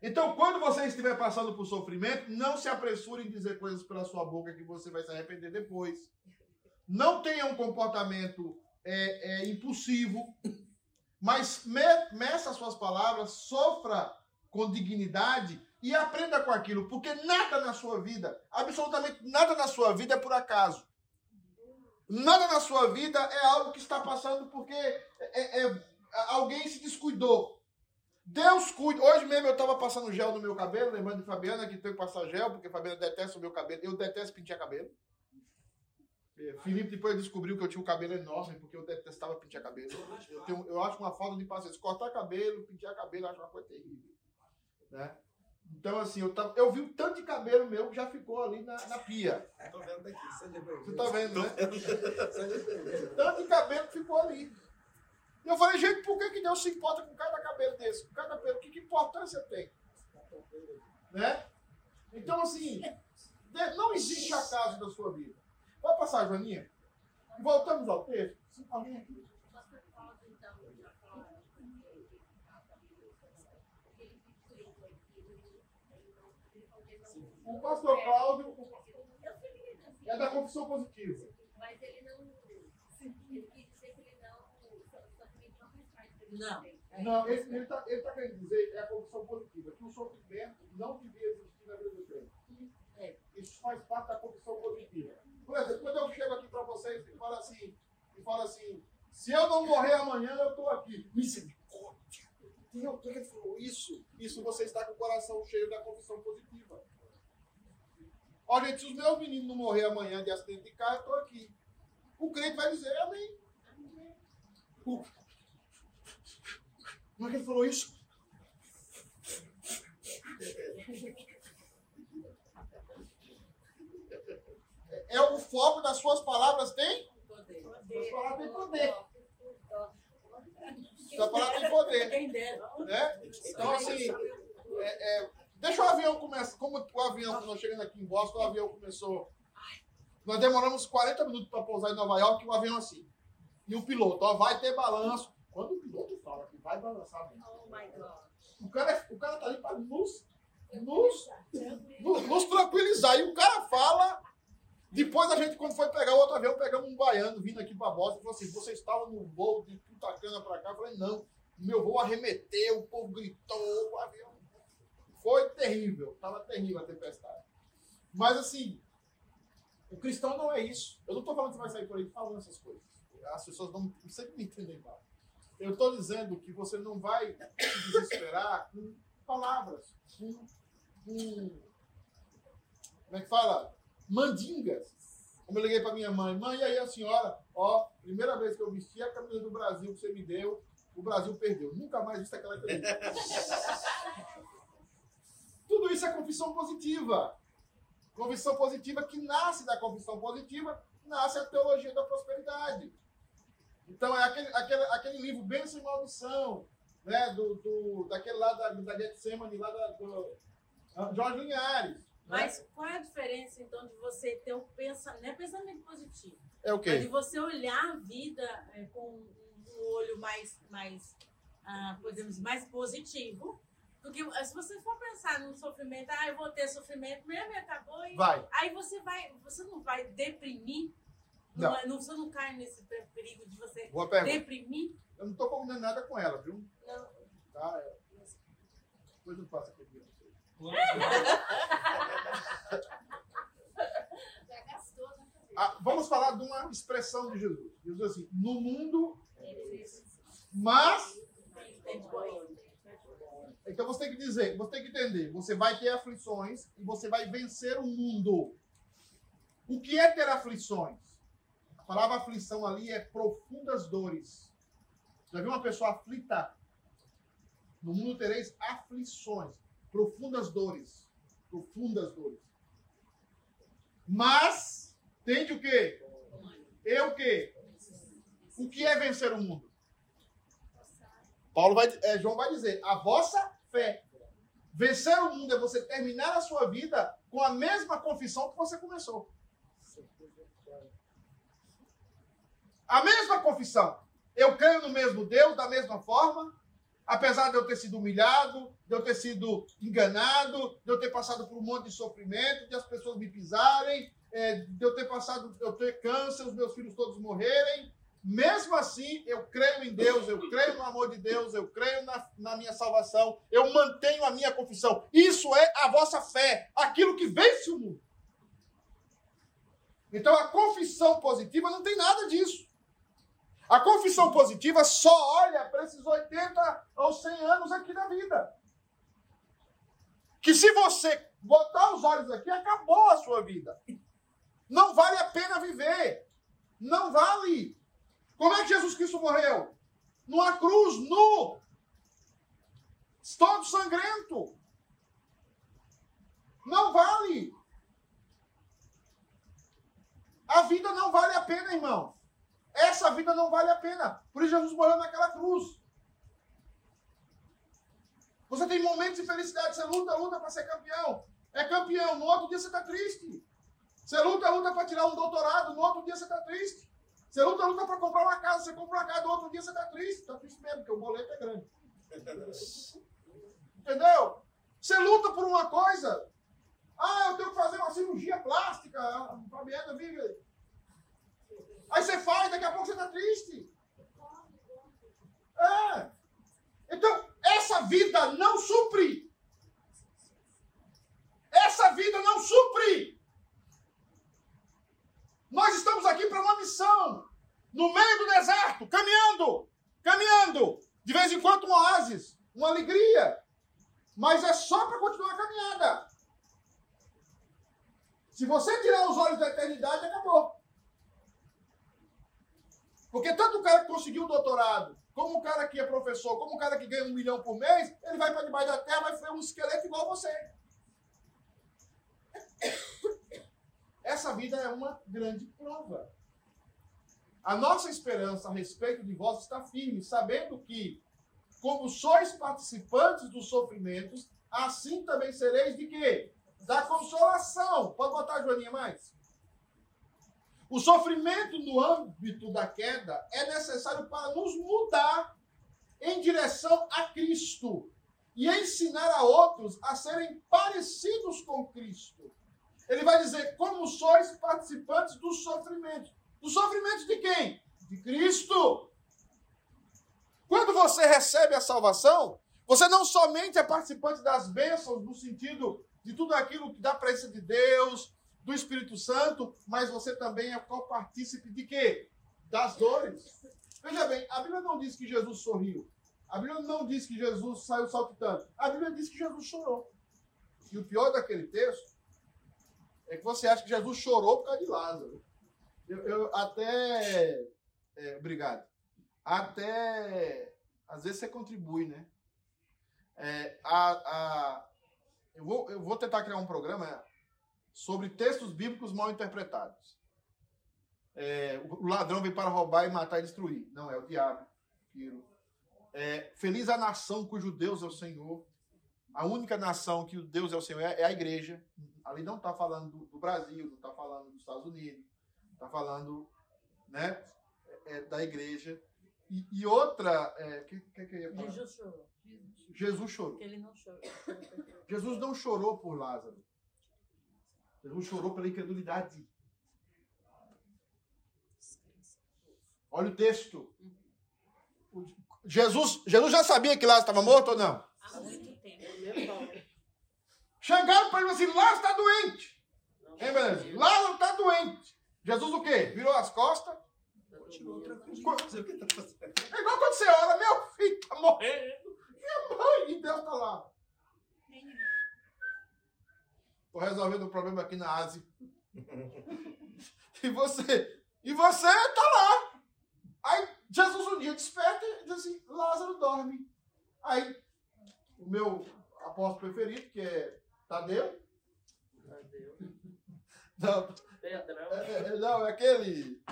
Então, quando você estiver passando por sofrimento, não se apressure em dizer coisas pela sua boca que você vai se arrepender depois. Não tenha um comportamento é, é, impulsivo, mas me- meça as suas palavras, sofra com dignidade e aprenda com aquilo, porque nada na sua vida, absolutamente nada na sua vida é por acaso. Nada na sua vida é algo que está passando porque é- é- alguém se descuidou. Deus cuida. Hoje mesmo eu estava passando gel no meu cabelo, lembrando de Fabiana que tem que passar gel, porque Fabiana detesta o meu cabelo. Eu detesto pentear cabelo. É, Felipe depois descobriu que eu tinha um cabelo enorme, porque eu detestava pentear cabelo. Eu, tenho- eu acho uma falta de paciência. Cortar cabelo, pentear cabelo, acho uma coisa terrível. Né? Então, assim, eu, tava, eu vi um tanto de cabelo meu que já ficou ali na, na pia. Tô vendo daqui, seja bem-vindo. Você tá vendo, né? Tanto de cabelo que ficou ali. E eu falei, gente, por que, que Deus se importa com cada cabelo desse? Com cada cabelo, que, que importância tem? Né? Então, assim, de- não existe acaso da sua vida. Vai passar, Joaninha? E voltamos ao texto. Alguém aqui? O pastor Cláudio é da confissão positiva. Mas ele não. Ele quis dizer que ele não. Não ele está ele tá querendo dizer é a confissão positiva, que o sofrimento não devia existir na vida do crente. É. Isso faz parte da confissão positiva. Por exemplo, quando eu chego aqui para vocês e falo assim, e falo assim, se eu não morrer amanhã, eu estou aqui. Misericórdia! Deus, por que ele falou isso? Isso você está com o coração cheio da confissão positiva. Ó, gente, se os meus meninos não morrer amanhã de acidente de carro, eu estou aqui. O crente vai dizer amém. Como é que ele falou isso? É o foco das suas palavras tem? Suas palavras têm poder. Sua palavra tem poder. Né? Então, assim, é, é, deixa o avião começar. Como o avião, nós chegamos aqui em Boston, o avião começou. Nós demoramos 40 minutos para pousar em Nova York, e o avião assim. E o piloto, ó, vai ter balanço. Quando o piloto fala que vai balançar mesmo. Oh my God. O cara, é- o cara tá ali para nos, nos, nos, nos tranquilizar. E o cara fala. Depois a gente, quando foi pegar o outro avião, pegamos um baiano vindo aqui para Boston e falou assim: você estava no voo de Punta Cana para cá? Eu falei: não, meu voo arremeteu, o povo gritou, o avião. Foi terrível, estava terrível a tempestade. Mas assim, o cristão não é isso. Eu não estou falando que você vai sair por aí falando essas coisas. As pessoas não sempre me entendem mal. Eu estou dizendo que você não vai se desesperar com palavras, com, com como é que fala? Mandingas. Como eu liguei para minha mãe, mãe, e aí a senhora, ó, primeira vez que eu vesti a camisa do Brasil que você me deu, o Brasil perdeu. Nunca mais viste aquela camisa. Tudo isso é confissão positiva. Confissão positiva que nasce da confissão positiva, nasce a teologia da prosperidade. Então é aquele, aquele, aquele livro Bênção e Maldição, né? Do, do, daquele lá da, da Getsemane, lá da, do ah, Jorge Linhares. né? Mas qual é a diferença, então, de você ter um pensamento, não é pensamento positivo, É o mas de quê? você olhar a vida é, com um olho mais, mais ah, podemos dizer, mais positivo, do que se você for pensar no sofrimento, ah, eu vou ter sofrimento mesmo e acabou, e Vai. aí você vai, você não vai deprimir, Não. não. é- não- você não cai nesse pe- perigo de você deprimir. Eu não estou combinando nada com ela, viu? Não. Tá? É. Depois eu passo aquele dia. Já gastou cabeça. Ah, vamos falar de uma expressão de Jesus. Jesus diz assim: no mundo, mas. Então você tem que dizer, você tem que entender: você vai ter aflições e você vai vencer o mundo. O que é ter aflições? A palavra aflição ali é profundas dores. Já viu uma pessoa aflita? No mundo tereis aflições, profundas dores. Profundas dores. Mas, tende o quê? Eu o quê? O que é vencer o mundo? Paulo vai, é, João vai dizer, a vossa fé. Vencer o mundo é você terminar a sua vida com a mesma confissão que você começou. A mesma confissão. Eu creio no mesmo Deus, da mesma forma, apesar de eu ter sido humilhado, de eu ter sido enganado, de eu ter passado por um monte de sofrimento, de as pessoas me pisarem, é, de eu ter passado, eu ter câncer, os meus filhos todos morrerem. Mesmo assim, eu creio em Deus, eu creio no amor de Deus, eu creio na, na minha salvação, eu mantenho a minha confissão. Isso é a vossa fé, aquilo que vence o mundo. Então a confissão positiva não tem nada disso. A confissão positiva só olha para esses 80 ou 100 anos aqui da vida. Que se você botar os olhos aqui, acabou a sua vida. Não vale a pena viver. Não vale. Como é que Jesus Cristo morreu? Numa cruz, nu. Todo sangrento. Não vale. A vida não vale a pena, irmão. Essa vida não vale a pena. Por isso Jesus morreu naquela cruz. Você tem momentos de felicidade, você luta, luta para ser campeão. É campeão, no outro dia você está triste. Você luta, luta para tirar um doutorado, no outro dia você está triste. Você luta, luta para comprar uma casa, você compra uma casa, no outro dia você está triste. Está triste mesmo, porque o boleto é grande. Entendeu? Você luta por uma coisa. Ah, eu tenho que fazer uma cirurgia plástica. A Fabiana vive. Aí você faz, daqui a pouco você está triste. É. Então, essa vida não supre. Essa vida não supre. Nós estamos aqui para uma missão. No meio do deserto, caminhando, caminhando. De vez em quando um oásis, uma alegria. Mas é só para continuar a caminhada. Se você tirar os olhos da eternidade, acabou. Porque tanto o cara que conseguiu o doutorado, como o cara que é professor, como o cara que ganha um milhão por mês, ele vai para debaixo da terra, vai ser um esqueleto igual você. Essa vida é uma grande prova. A nossa esperança a respeito de vós está firme, sabendo que, como sois participantes dos sofrimentos, assim também sereis de quê? Da consolação. Pode botar Joaninha mais? O sofrimento no âmbito da queda é necessário para nos mudar em direção a Cristo e ensinar a outros a serem parecidos com Cristo. Ele vai dizer: como sois participantes dos sofrimentos. Dos sofrimentos de quem? De Cristo. Quando você recebe a salvação, você não somente é participante das bênçãos, no sentido de tudo aquilo que dá presença de Deus, do Espírito Santo, mas você também é co-partícipe de quê? Das dores. Veja bem, a Bíblia não diz que Jesus sorriu. A Bíblia não diz que Jesus saiu saltitando. A Bíblia diz que Jesus chorou. E o pior daquele texto é que você acha que Jesus chorou por causa de Lázaro. Eu, eu até. é, obrigado. Até. Às vezes você contribui, né? É, a, a, eu, vou, eu vou tentar criar um programa sobre textos bíblicos mal interpretados. É, o ladrão vem para roubar e matar e destruir. Não, é o diabo. É, feliz a nação cujo Deus é o Senhor. A única nação que o Deus é o Senhor é, é a igreja. Ali não está falando do, do Brasil, não está falando dos Estados Unidos, está falando né, é, da igreja. E, e outra, o que, que, que eu ia falar? Jesus chorou. Jesus chorou. Porque ele não chorou. Jesus não chorou por Lázaro. Jesus chorou pela incredulidade. Olha o texto. O- Jesus, Jesus já sabia que Lázaro estava morto ou não? Há muito tempo. Chegaram para ele assim: Lázaro está doente. Beleza? Lázaro está doente. Jesus o quê? Virou as costas. Continuou tranquilo. Tá. É igual quando você olha, meu filho está morrendo. Minha mãe, e Deus está lá. Estou resolvendo o problema aqui na Ásia. E você, e você tá lá. Aí Jesus um dia desperta e diz assim: Lázaro dorme. Aí o meu apóstolo preferido, que é Tadeu. Não, Pedrão. é, é- não, é aquele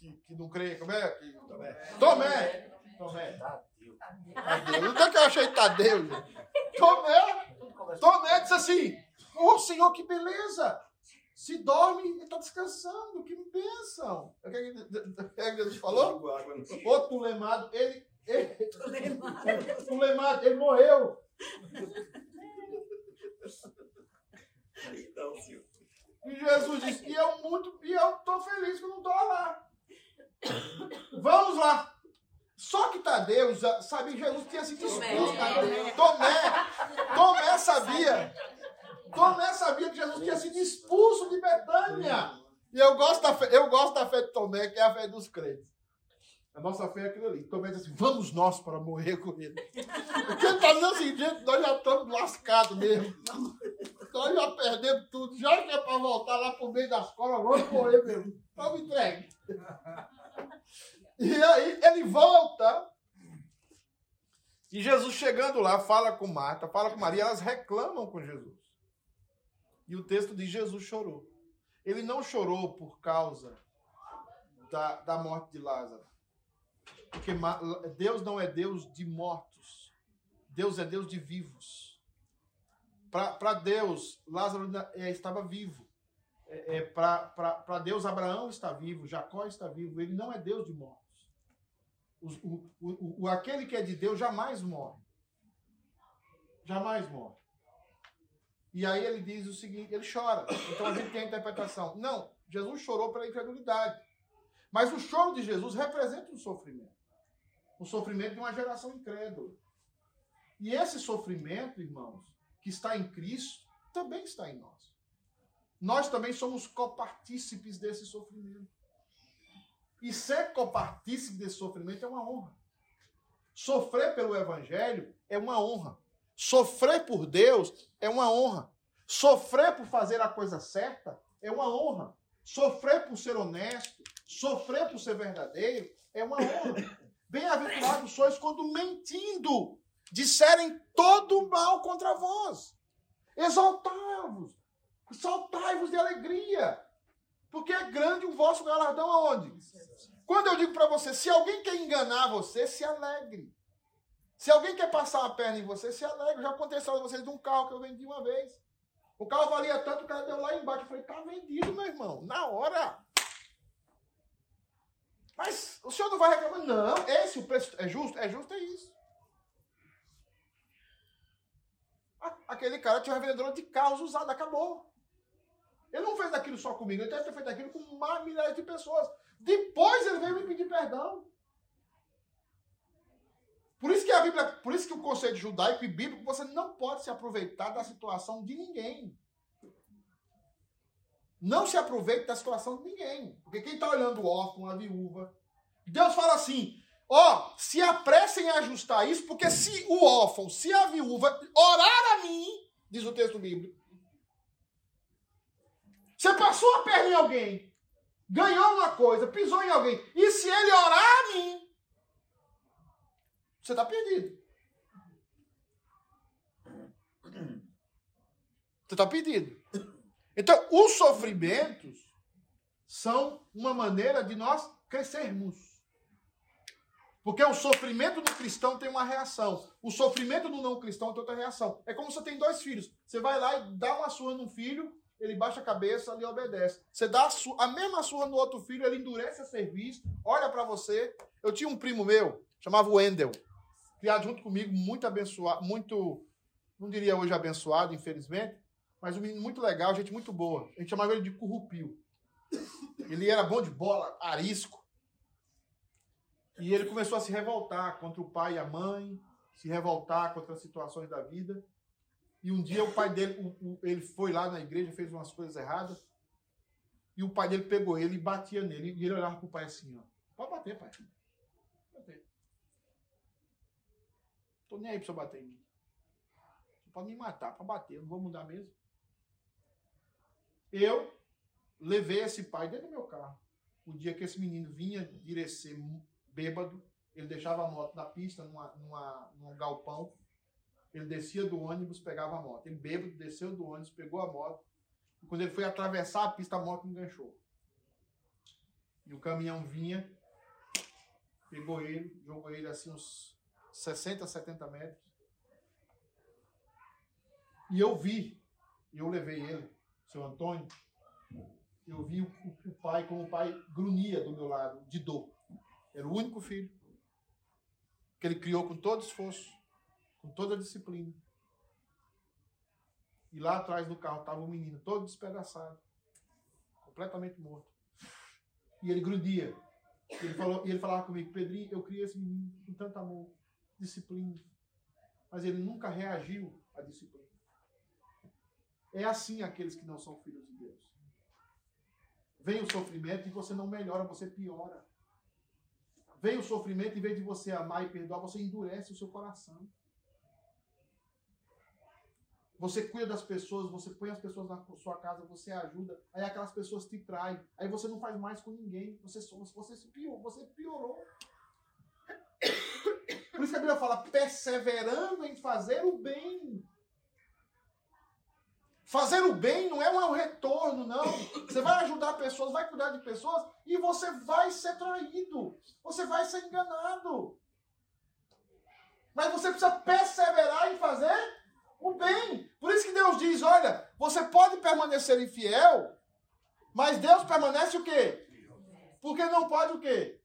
que, que não crê, como é? Que, Tomé. Tomé. Tomé. Tadeu. Tadeu. Não é que eu achei Tadeu. Tomé. Tomé disse assim: Ô Senhor, que beleza! Se dorme e está descansando, que bênção! O que é que o que é que Jesus falou? Outro lemado, ele, ele. O lemado, ele morreu. Então, senhor. E Jesus disse: E eu muito, e eu estou feliz que eu não estou lá. Vamos lá. Só que Tadeu sabia que Jesus tinha sido expulso. Tomé. Tomé, Tomé sabia. Tomé sabia que Jesus tinha sido expulso de Betânia. E eu gosto, da fé, eu gosto da fé de Tomé, que é a fé dos crentes. A nossa fé é aquilo ali. Tomé diz assim: vamos nós para morrer com ele. Porque ele está dizendo assim, gente, nós já estamos lascados mesmo. Nós já perdemos tudo. Já que é para voltar lá pro meio das cobras, vamos morrer mesmo. Vamos entregue. E aí ele volta. E Jesus chegando lá, fala com Marta, fala com Maria, elas reclamam com Jesus. E o texto diz: Jesus chorou. Ele não chorou por causa da, da morte de Lázaro. Porque Deus não é Deus de mortos. Deus é Deus de vivos. Para Deus, Lázaro é, estava vivo. É, é, Para Deus, Abraão está vivo, Jacó está vivo. Ele não é Deus de mortos. Os- o, o, o, aquele que é de Deus jamais morre. Jamais morre. E aí ele diz o seguinte, ele chora. Então a gente tem a interpretação. Não, Jesus chorou pela incredulidade. Mas o choro de Jesus representa um sofrimento. O sofrimento de uma geração incrédula. E esse sofrimento, irmãos, que está em Cristo, também está em nós. Nós também somos copartícipes desse sofrimento. E ser copartícipe desse sofrimento é uma honra. Sofrer pelo Evangelho é uma honra. Sofrer por Deus é uma honra. Sofrer por fazer a coisa certa é uma honra. Sofrer por ser honesto, sofrer por ser verdadeiro é uma honra. Bem-aventurados sois quando mentindo disserem todo o mal contra vós. Exaltai-vos, saltai-vos de alegria, porque é grande o vosso galardão aonde? Quando eu digo para você, se alguém quer enganar você, se alegre. Se alguém quer passar a perna em você, se alegre. Já aconteceu a vocês de um carro que eu vendi uma vez. O carro valia tanto, o cara deu lá embaixo. Eu falei, tá vendido, meu irmão, na hora. Mas o senhor não vai reclamar? Não, esse o preço é justo? É justo, é isso. Aquele cara tinha uma vendedora de carros usados, acabou. Ele não fez aquilo só comigo, ele deve ter feito aquilo com uma milhares de pessoas. Depois ele veio me pedir perdão. Por isso que a Bíblia, por isso que o conceito judaico e bíblico, você não pode se aproveitar da situação de ninguém. Não se aproveite da situação de ninguém. Porque quem está olhando o órfão, a viúva, Deus fala assim: ó, se apressem a ajustar isso, porque se o órfão, se a viúva orar a mim, diz o texto bíblico, você passou a perna em alguém, ganhou uma coisa, pisou em alguém, e se ele orar a mim, você está perdido. Você está perdido. Então, os sofrimentos são uma maneira de nós crescermos. Porque o sofrimento do cristão tem uma reação. O sofrimento do não cristão tem outra reação. É como você tem dois filhos. Você vai lá e dá uma surra num filho, ele baixa a cabeça e obedece. Você dá a, a mesma surra no outro filho, ele endurece a serviço, olha para você. Eu tinha um primo meu, chamava Wendel, criado junto comigo, muito abençoado, muito, não diria hoje abençoado, infelizmente, mas um menino muito legal, gente muito boa. A gente chamava ele de Currupio. Ele era bom de bola, arisco. E ele começou a se revoltar contra o pai e a mãe, se revoltar contra as situações da vida. E um dia o pai dele, o- o- ele foi lá na igreja, fez umas coisas erradas. E o pai dele pegou ele e batia nele. E ele olhava pro pai assim, ó. Pode bater, pai. Pode bater. Tô nem aí pra você bater em mim. Você pode me matar, pode bater, eu não vou mudar mesmo. Eu levei esse pai dentro do meu carro. O dia que esse menino vinha direcer bêbado, ele deixava a moto na pista, numa, numa, num galpão. Ele descia do ônibus, pegava a moto. Ele bêbado, desceu do ônibus, pegou a moto. E quando ele foi atravessar a pista, a moto enganchou. E o caminhão vinha, pegou ele, jogou ele assim uns 60, 70 metros. E eu vi, eu levei ele, seu Antônio, eu vi o- o pai como o pai grunhia do meu lado, de dor. Era o único filho que ele criou com todo esforço, com toda disciplina. E lá atrás do carro estava o menino, todo despedaçado, completamente morto. E ele grunhia. E ele, falou, e ele falava comigo, Pedrinho, eu criei esse menino com tanto amor, disciplina. Mas ele nunca reagiu à disciplina. É assim aqueles que não são filhos de Deus. Vem o sofrimento e você não melhora, você piora. Vem o sofrimento, em vez de você amar e perdoar, você endurece o seu coração. Você cuida das pessoas, você põe as pessoas na sua casa, você ajuda, aí aquelas pessoas te traem, aí você não faz mais com ninguém, você, você, piorou, você piorou. Por isso que a Bíblia fala, perseverando em fazer o bem. Fazer o bem não é um retorno, não. Você vai ajudar pessoas, vai cuidar de pessoas e você vai ser traído. Você vai ser enganado. Mas você precisa perseverar em fazer o bem. Por isso que Deus diz: olha, você pode permanecer infiel, mas Deus permanece o quê? Porque não pode o quê?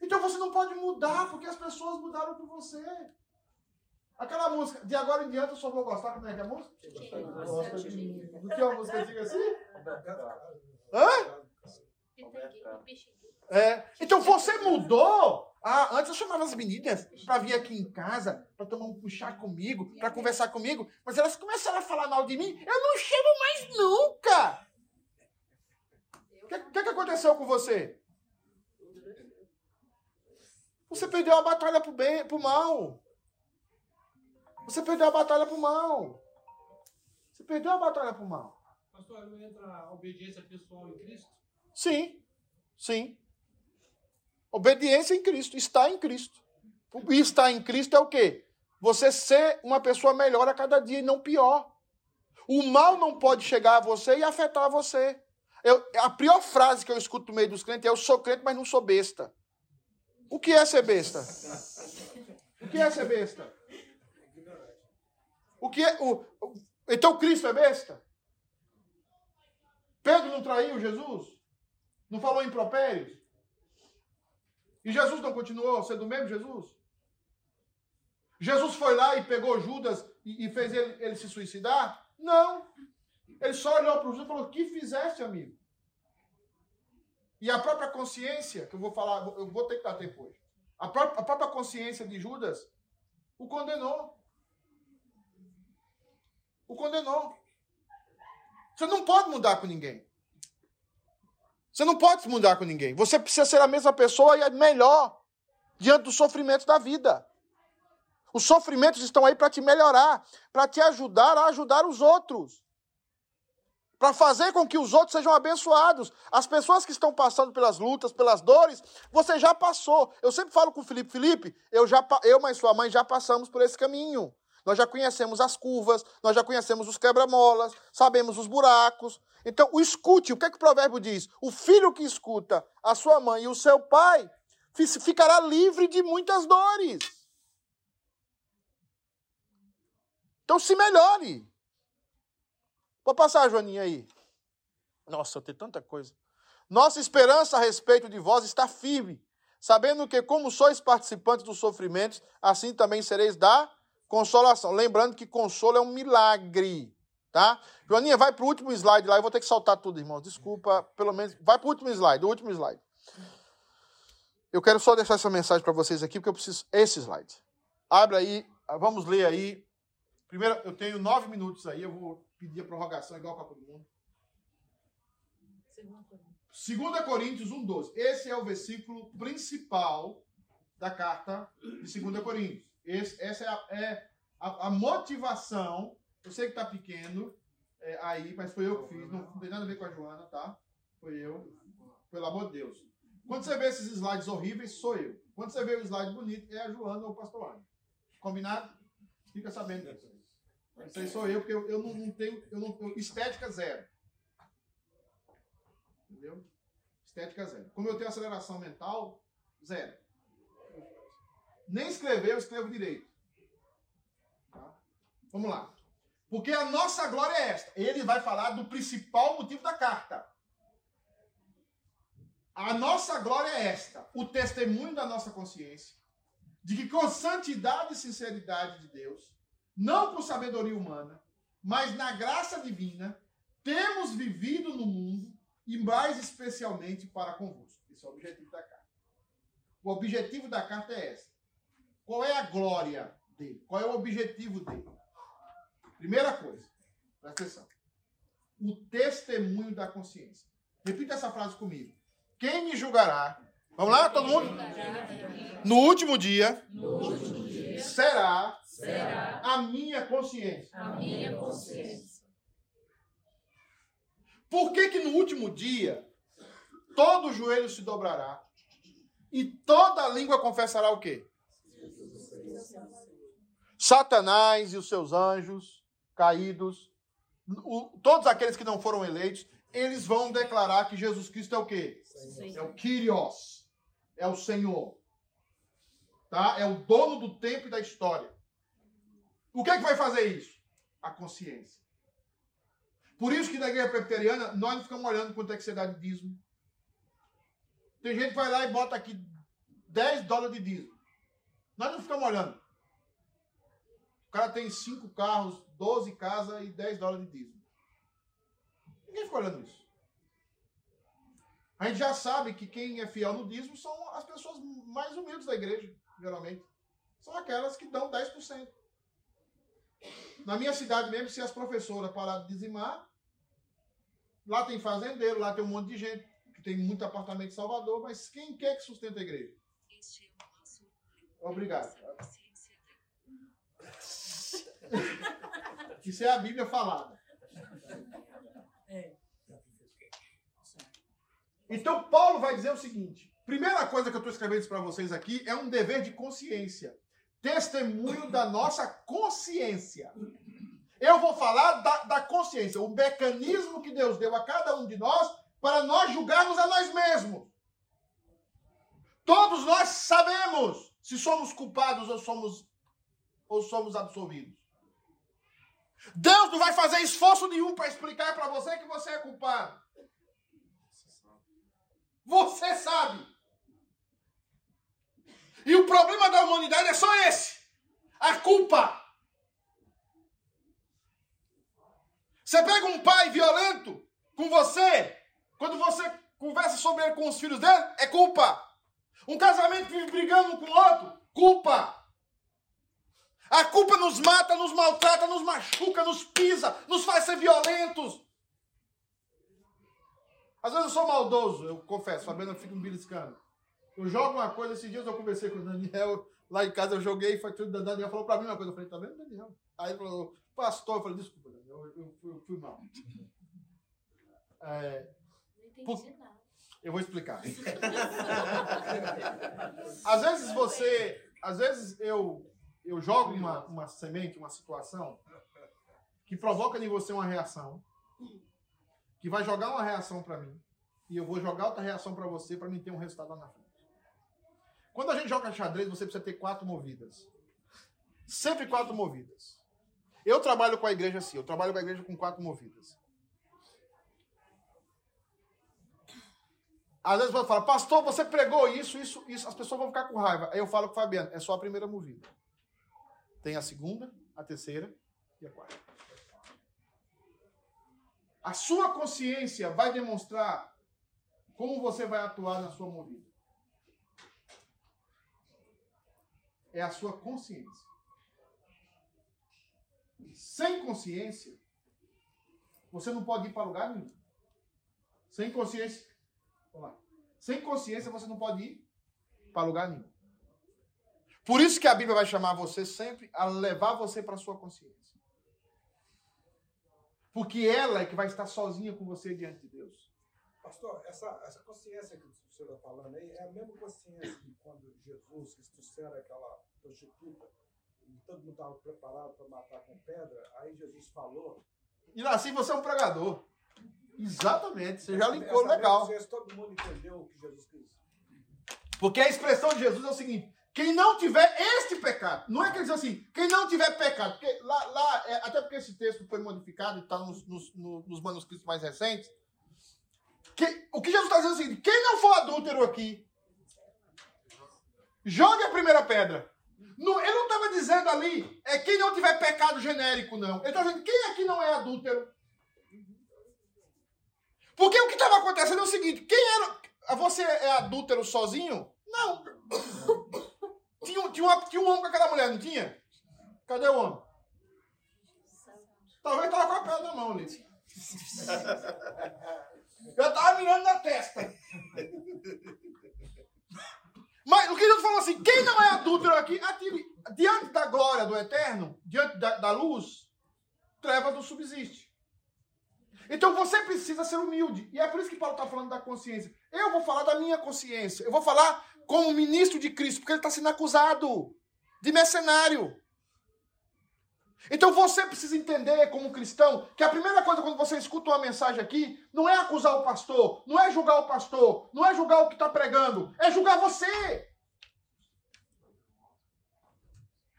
Então você não pode mudar, porque as pessoas mudaram por você. Aquela música, de agora em diante eu só vou gostar, como é que é a música? Gosta de mim. Do que é uma música antiga assim? Hã? É. Então você mudou. Ah, antes eu chamava as meninas pra vir aqui em casa, pra tomar um chá comigo, pra conversar comigo, mas elas começaram a falar mal de mim. Eu não chamo mais nunca. O que, que, que aconteceu com você? Você perdeu a batalha pro bem, pro mal. Você perdeu a batalha pro mal. Você perdeu a batalha pro mal. Pastor, não entra a obediência pessoal em Cristo? Sim, sim. Obediência em Cristo, está em Cristo. O estar em Cristo é o quê? Você ser uma pessoa melhor a cada dia e não pior. O mal não pode chegar a você e afetar você. Eu, a pior frase que eu escuto no meio dos crentes é: Eu sou crente, mas não sou besta. O que é ser besta? O que é ser besta? O que é. O, então Cristo é besta? Pedro não traiu Jesus? Não falou impropérios? E Jesus não continuou sendo o mesmo Jesus? Jesus foi lá e pegou Judas e, e fez ele, ele se suicidar? Não. Ele só olhou para o Judas e falou: O que fizeste, amigo? E a própria consciência, que eu vou falar, eu vou ter que dar tempo hoje. A própria, a própria consciência de Judas o condenou. O condenou. Você não pode mudar com ninguém. Você não pode se mudar com ninguém. Você precisa ser a mesma pessoa e é melhor diante dos sofrimentos da vida. Os sofrimentos estão aí para te melhorar, para te ajudar a ajudar os outros para fazer com que os outros sejam abençoados. As pessoas que estão passando pelas lutas, pelas dores, você já passou. Eu sempre falo com o Felipe, Felipe, eu já eu mais sua mãe já passamos por esse caminho. Nós já conhecemos as curvas, nós já conhecemos os quebra-molas, sabemos os buracos. Então, o escute, o que é que o provérbio diz? O filho que escuta a sua mãe e o seu pai ficará livre de muitas dores. Então, se melhore. Pode passar a Joaninha aí. Nossa, tenho tanta coisa. Nossa esperança a respeito de vós está firme, sabendo que, como sois participantes dos sofrimentos, assim também sereis da consolação. Lembrando que consolo é um milagre. Tá? Joaninha, vai para o último slide lá. Eu vou ter que saltar tudo, irmão. Desculpa, pelo menos. Vai para o último slide, o último slide. Eu quero só deixar essa mensagem para vocês aqui, porque eu preciso. Esse slide. Abre aí, vamos ler aí. Primeiro, eu tenho nove minutos aí, eu vou pedir a prorrogação igual para todo mundo. 2 Coríntios 1,12. Esse é o versículo principal da carta de 2 Coríntios. Esse, essa é, a, é a, a, motivação. Eu sei que está pequeno é, aí, mas foi eu que fiz. Não, não, tem nada a ver com a Joana, tá? Foi eu. Pelo amor de Deus. Quando você vê esses slides horríveis, sou eu. Quando você vê o slide bonito, é a Joana ou o pastor Ana. Combinado? Fica sabendo disso. Isso aí sou eu, porque eu, eu não, não, tenho. Eu não, eu, estética zero. Entendeu? Estética zero. Como eu tenho aceleração mental, zero. Nem escrever, eu escrevo direito. Tá? Vamos lá. Porque a nossa glória é esta. Ele vai falar do principal motivo da carta. A nossa glória é esta: o testemunho da nossa consciência, de que com santidade e sinceridade de Deus, não com sabedoria humana, mas na graça divina, temos vivido no mundo e mais especialmente para convosco. Esse é o objetivo da carta. O objetivo da carta é esse. Qual é a glória dele? Qual é o objetivo dele? Primeira coisa, presta atenção. O testemunho da consciência. Repita essa frase comigo. Quem me julgará? Vamos lá, todo mundo? No último dia, no último dia será será a minha consciência. A minha consciência. Por que que no último dia todo joelho se dobrará e toda língua confessará o quê? Satanás e os seus anjos caídos, o, todos aqueles que não foram eleitos, eles vão declarar que Jesus Cristo é o quê? É o Kyrios, é o Senhor. Tá? É o dono do tempo e da história. O que é que vai fazer isso? A consciência. Por isso que na igreja presbiteriana nós não ficamos olhando quanto é que você dá de dízimo. Tem gente que vai lá e bota aqui 10 dólares de dízimo. Nós não ficamos olhando. O cara tem 5 carros, 12 casas e 10 dólares de dízimo. Ninguém fica olhando isso. A gente já sabe que quem é fiel no dízimo são as pessoas mais humildes da igreja, geralmente. São aquelas que dão 10%. Na minha cidade mesmo, se as professoras pararem de dizimar, lá tem fazendeiro, lá tem um monte de gente, que tem muito apartamento em Salvador, mas quem quer que sustenta a igreja? Obrigado. Isso é a Bíblia falada. Então, Paulo vai dizer o seguinte: primeira coisa que eu estou escrevendo para vocês aqui é um dever de consciência testemunho da nossa consciência. Eu vou falar da, da, consciência, o mecanismo que Deus deu a cada um de nós para nós julgarmos a nós mesmos. Todos nós sabemos se somos culpados ou somos, ou somos absolvidos. Deus não vai fazer esforço nenhum para explicar para você que você é culpado. Você sabe. E o problema da humanidade é só esse: a culpa. Você pega um pai violento com você, quando você conversa sobre ele com os filhos dele, é culpa. Um casamento brigando um com o outro, culpa. A culpa nos mata, nos maltrata, nos machuca, nos pisa, nos faz ser violentos. Às vezes eu sou maldoso, eu confesso, Fabiana fica me beliscando. Eu jogo uma coisa, esses dias eu conversei com o Daniel, lá em casa eu joguei, foi tudo, o Daniel falou pra mim uma coisa, eu falei, tá vendo, Daniel? Aí ele falou, pastor, eu falei, desculpa, Daniel, eu, eu, fui- eu fui mal. É, Não entendi Por- nada. eu vou explicar. às vezes você, às vezes eu, eu jogo uma, uma semente, uma situação que provoca em você uma reação, que vai jogar uma reação para mim, e eu vou jogar outra reação para você para mim ter um resultado lá na frente. Quando a gente joga xadrez, você precisa ter quatro movidas. Sempre quatro movidas. Eu trabalho com a igreja assim, eu trabalho com a igreja com quatro movidas. Às vezes você fala, pastor, você pregou isso, isso, isso, as pessoas vão ficar com raiva. Aí eu falo com o Fabiano, é só a primeira movida. Tem a segunda, a terceira e a quarta. A sua consciência vai demonstrar como você vai atuar na sua movida. É a sua consciência. Sem consciência, você não pode ir para lugar nenhum. Sem consciência, Vamos lá. Sem consciência, você não pode ir para lugar nenhum. Por isso que a Bíblia vai chamar você sempre a levar você para a sua consciência. Porque ela é que vai estar sozinha com você diante de Deus. Pastor, essa, essa consciência que o senhor está falando aí é a mesma consciência que quando Jesus ressuscitaram aquela prostituta e todo mundo estava preparado para matar com pedra, aí Jesus falou. E assim você é um pregador. Exatamente, você já essa legal. consciência, Todo mundo entendeu o que Jesus quis. Porque a expressão de Jesus é o seguinte: quem não tiver este pecado, não é que ele diz assim, quem não tiver pecado, porque lá, lá é, até porque esse texto foi modificado e está nos, nos, no- nos manuscritos mais recentes. Que, o que Jesus está dizendo é o seguinte: quem não for adúltero aqui, jogue a primeira pedra. Não- ele não estava dizendo ali, é quem não tiver pecado genérico, não. Ele está dizendo, quem aqui não é adúltero? Porque o que estava acontecendo é o seguinte: quem era. Você é adúltero sozinho? Não. Tinha, um- tinha, uma, tinha um homem com aquela mulher, não tinha? Cadê o homem? Talvez tava com a pedra na mão ali. Eu tava mirando na testa. Mas o que Jesus falou assim: quem não é adúltero aqui. Diante da glória do eterno, diante da, da luz, trevas não subsiste. Então você precisa ser humilde. E é por isso que Paulo está falando da consciência. Eu vou falar da minha consciência. Eu vou falar como ministro de Cristo, porque ele está sendo acusado de mercenário. Então você precisa entender, como cristão, que a primeira coisa quando você escuta uma mensagem aqui, não é acusar o pastor, não é julgar o pastor, não é julgar o que está pregando, é julgar você.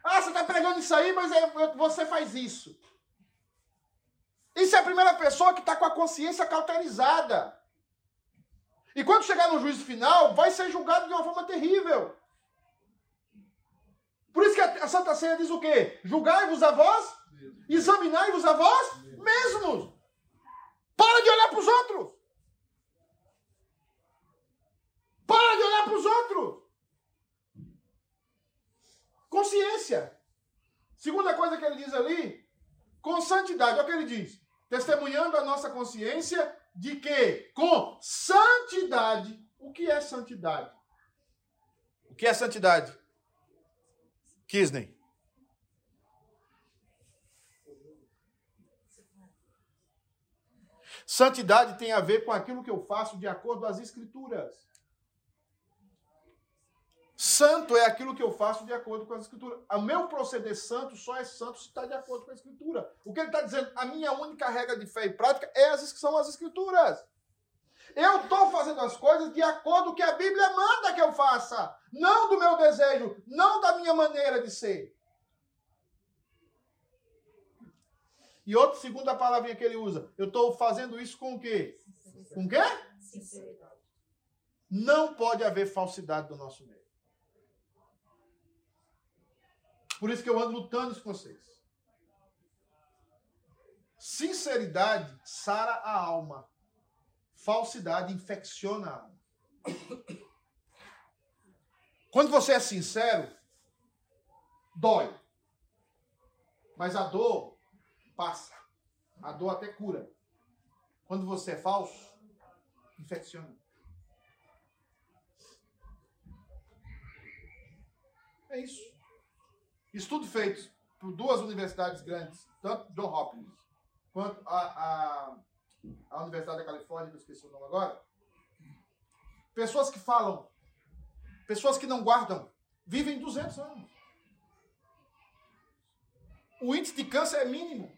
Ah, você está pregando isso aí, mas é- você faz isso. Isso é a primeira pessoa que está com a consciência cauterizada. E quando chegar no juízo final, vai ser julgado de uma forma terrível. Por isso que a Santa Ceia diz o quê? Julgai-vos a vós, examinai-vos a vós mesmos. Para de olhar para os outros. Para de olhar para os outros. Consciência. Segunda coisa que ele diz ali, com santidade. Olha o que ele diz. Testemunhando a nossa consciência de que com santidade. O que é santidade? O que é santidade? Kisney. Santidade tem a ver com aquilo que eu faço de acordo as escrituras. Santo é aquilo que eu faço de acordo com as escrituras. O meu proceder santo só é santo se está de acordo com a escritura. O que ele está dizendo, a minha única regra de fé e prática é as, são as escrituras. Eu estou fazendo as coisas de acordo com o que a Bíblia manda que eu faça. Não do meu desejo, não da minha maneira de ser. E outra segunda palavrinha que ele usa, eu estou fazendo isso com o quê? Com o quê? Não pode haver falsidade do nosso meio. Por isso que eu ando lutando isso com vocês. Sinceridade sara a alma. Falsidade infecciona a alma. Quando você é sincero, dói. Mas a dor passa. A dor até cura. Quando você é falso, infecciona. É isso. Estudo feito por duas universidades grandes, tanto John Hopkins quanto a, a, a Universidade da Califórnia, que eu esqueci o nome agora. Pessoas que falam, pessoas que não guardam, vivem 200 anos. O índice de câncer é mínimo.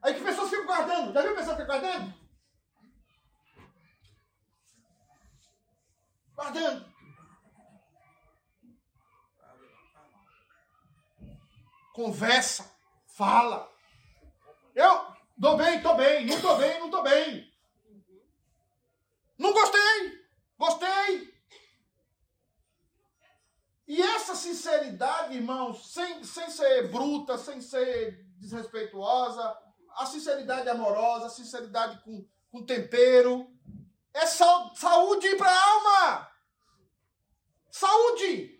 Aí que pessoas ficam guardando? Já viu pessoa que guardando? Guardando. Conversa, fala. Eu tô bem, tô bem, não tô bem, não tô bem. Não gostei, gostei. E essa sinceridade, irmãos, sem, sem ser bruta, sem ser desrespeituosa, a sinceridade amorosa, a sinceridade com, com tempero, é sa saúde para a alma. Saúde.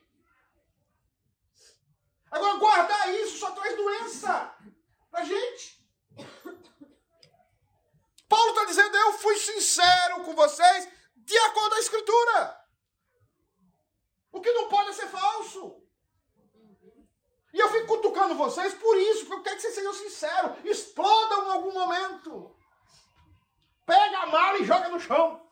Agora, guardar isso só traz doença pra gente. Paulo está dizendo: eu fui sincero com vocês de acordo com a Escritura. O que não pode é ser falso. E eu fico cutucando vocês por isso, porque eu quero que vocês sejam sinceros. Explodam em algum momento. Pega a mala e joga no chão.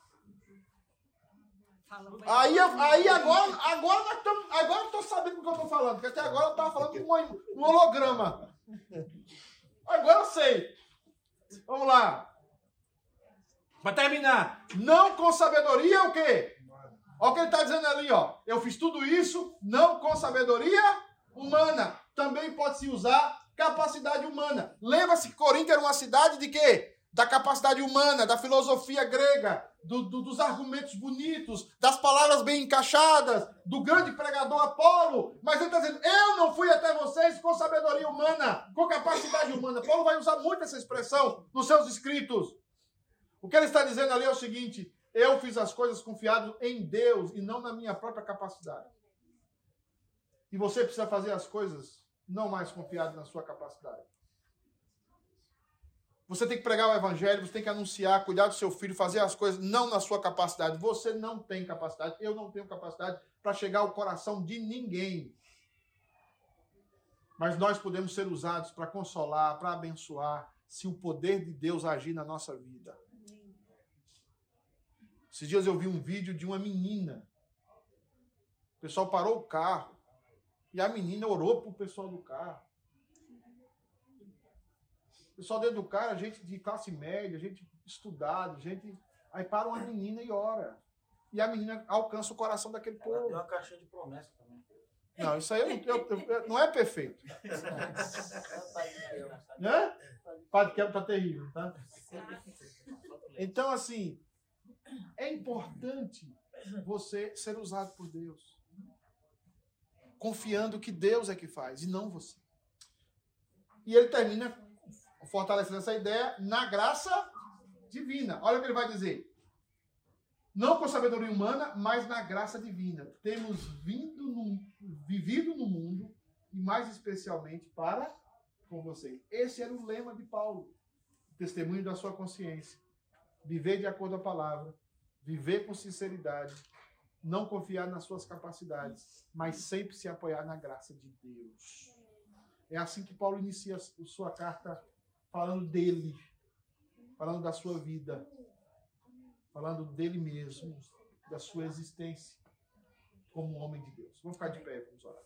Aí, aí agora, agora, nós tamo, agora eu estou sabendo do que eu estou falando, porque até agora eu estava falando com um, um holograma. Agora eu sei. Vamos lá. Para terminar, não com sabedoria o quê? Olha o que ele está dizendo ali, ó. Eu fiz tudo isso não com sabedoria humana. Também pode se usar capacidade humana. Lembra-se que Corinto era uma cidade de quê? Da capacidade humana, da filosofia grega, do, do, dos argumentos bonitos, das palavras bem encaixadas, do grande pregador Apolo. Mas ele está dizendo: eu não fui até vocês com sabedoria humana, com capacidade humana. Paulo vai usar muito essa expressão nos seus escritos. O que ele está dizendo ali é o seguinte: eu fiz as coisas confiado em Deus e não na minha própria capacidade. E você precisa fazer as coisas não mais confiado na sua capacidade. Você tem que pregar o evangelho, você tem que anunciar, cuidar do seu filho, fazer as coisas não na sua capacidade. Você não tem capacidade, eu não tenho capacidade para chegar ao coração de ninguém. Mas nós podemos ser usados para consolar, para abençoar, se o poder de Deus agir na nossa vida. Esses dias eu vi um vídeo de uma menina. O pessoal parou o carro e a menina orou para o pessoal do carro. Pessoal dentro do carro, gente de classe média, gente estudada, gente. Aí para uma menina e ora. E a menina alcança o coração daquele povo. Ela deu uma caixinha de promessa também. Não, isso aí eu, eu, eu, não é perfeito. né? Padre Quebra tá terrível, tá? Então, assim, é importante você ser usado por Deus. Confiando que Deus é que faz e não você. E ele termina fortalecendo essa ideia na graça divina. Olha o que ele vai dizer. Não com sabedoria humana, mas na graça divina. Temos vindo no, vivido no mundo e mais especialmente para com vocês. Esse era o lema de Paulo. Testemunho da sua consciência. Viver de acordo com a palavra. Viver com sinceridade. Não confiar nas suas capacidades, mas sempre se apoiar na graça de Deus. É assim que Paulo inicia a sua carta falando dele, falando da sua vida, falando dele mesmo, da sua existência como homem de Deus. Vamos ficar de pé, vamos orar.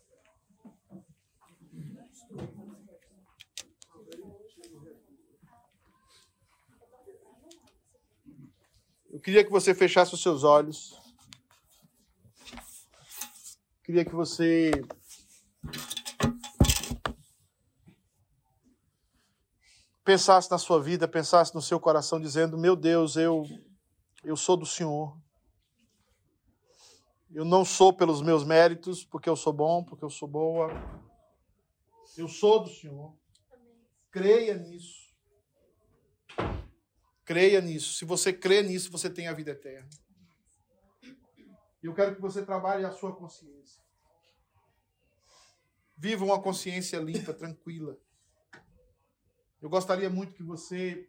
Eu queria que você fechasse os seus olhos. Queria que você pensasse na sua vida, pensasse no seu coração, dizendo: Meu Deus, eu, eu sou do Senhor. Eu não sou pelos meus méritos, porque eu sou bom, porque eu sou boa. Eu sou do Senhor. Creia nisso. Creia nisso. Se você crê nisso, você tem a vida eterna. E eu quero que você trabalhe a sua consciência. Viva uma consciência limpa, tranquila. Eu gostaria muito que você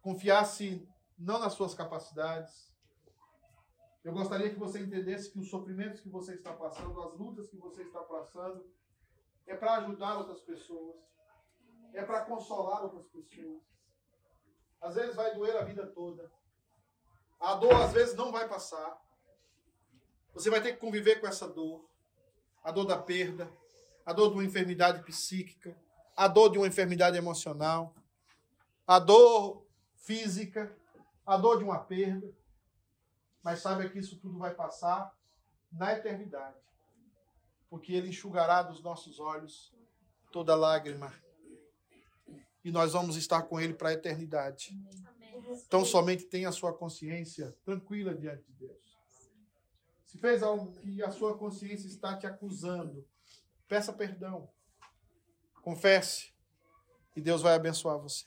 confiasse não nas suas capacidades. Eu gostaria que você entendesse que os sofrimentos que você está passando, as lutas que você está passando, é para ajudar outras pessoas, é para consolar outras pessoas. Às vezes vai doer a vida toda. A dor às vezes não vai passar. Você vai ter que conviver com essa dor. A dor da perda, a dor de uma enfermidade psíquica, a dor de uma enfermidade emocional, a dor física, a dor de uma perda. Mas saiba que isso tudo vai passar na eternidade. Porque Ele enxugará dos nossos olhos toda lágrima. E nós vamos estar com Ele para a eternidade. Então somente tenha a sua consciência tranquila diante de Deus. Se fez algo que a sua consciência está te acusando, peça perdão. Confesse. E Deus vai abençoar você.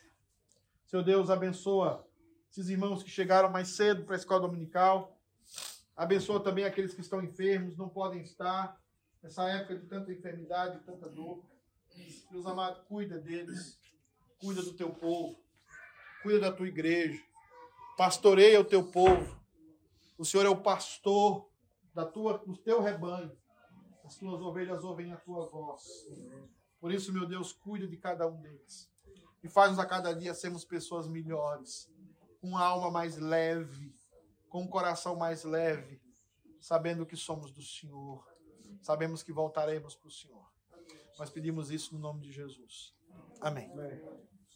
Seu Deus abençoa esses irmãos que chegaram mais cedo para a escola dominical. Abençoa também aqueles que estão enfermos, não podem estar nessa época de tanta enfermidade, de tanta dor. Deus amado, cuida deles. Cuida do teu povo. Cuida da tua igreja. Pastoreia o teu povo. O Senhor é o pastor da tua, do teu rebanho. As tuas ovelhas ouvem a tua voz. Por isso, meu Deus, cuida de cada um deles. E faz-nos a cada dia sermos pessoas melhores, com uma alma mais leve, com um coração mais leve, sabendo que somos do Senhor. Sabemos que voltaremos para o Senhor. Nós pedimos isso no nome de Jesus. Amém. Amém.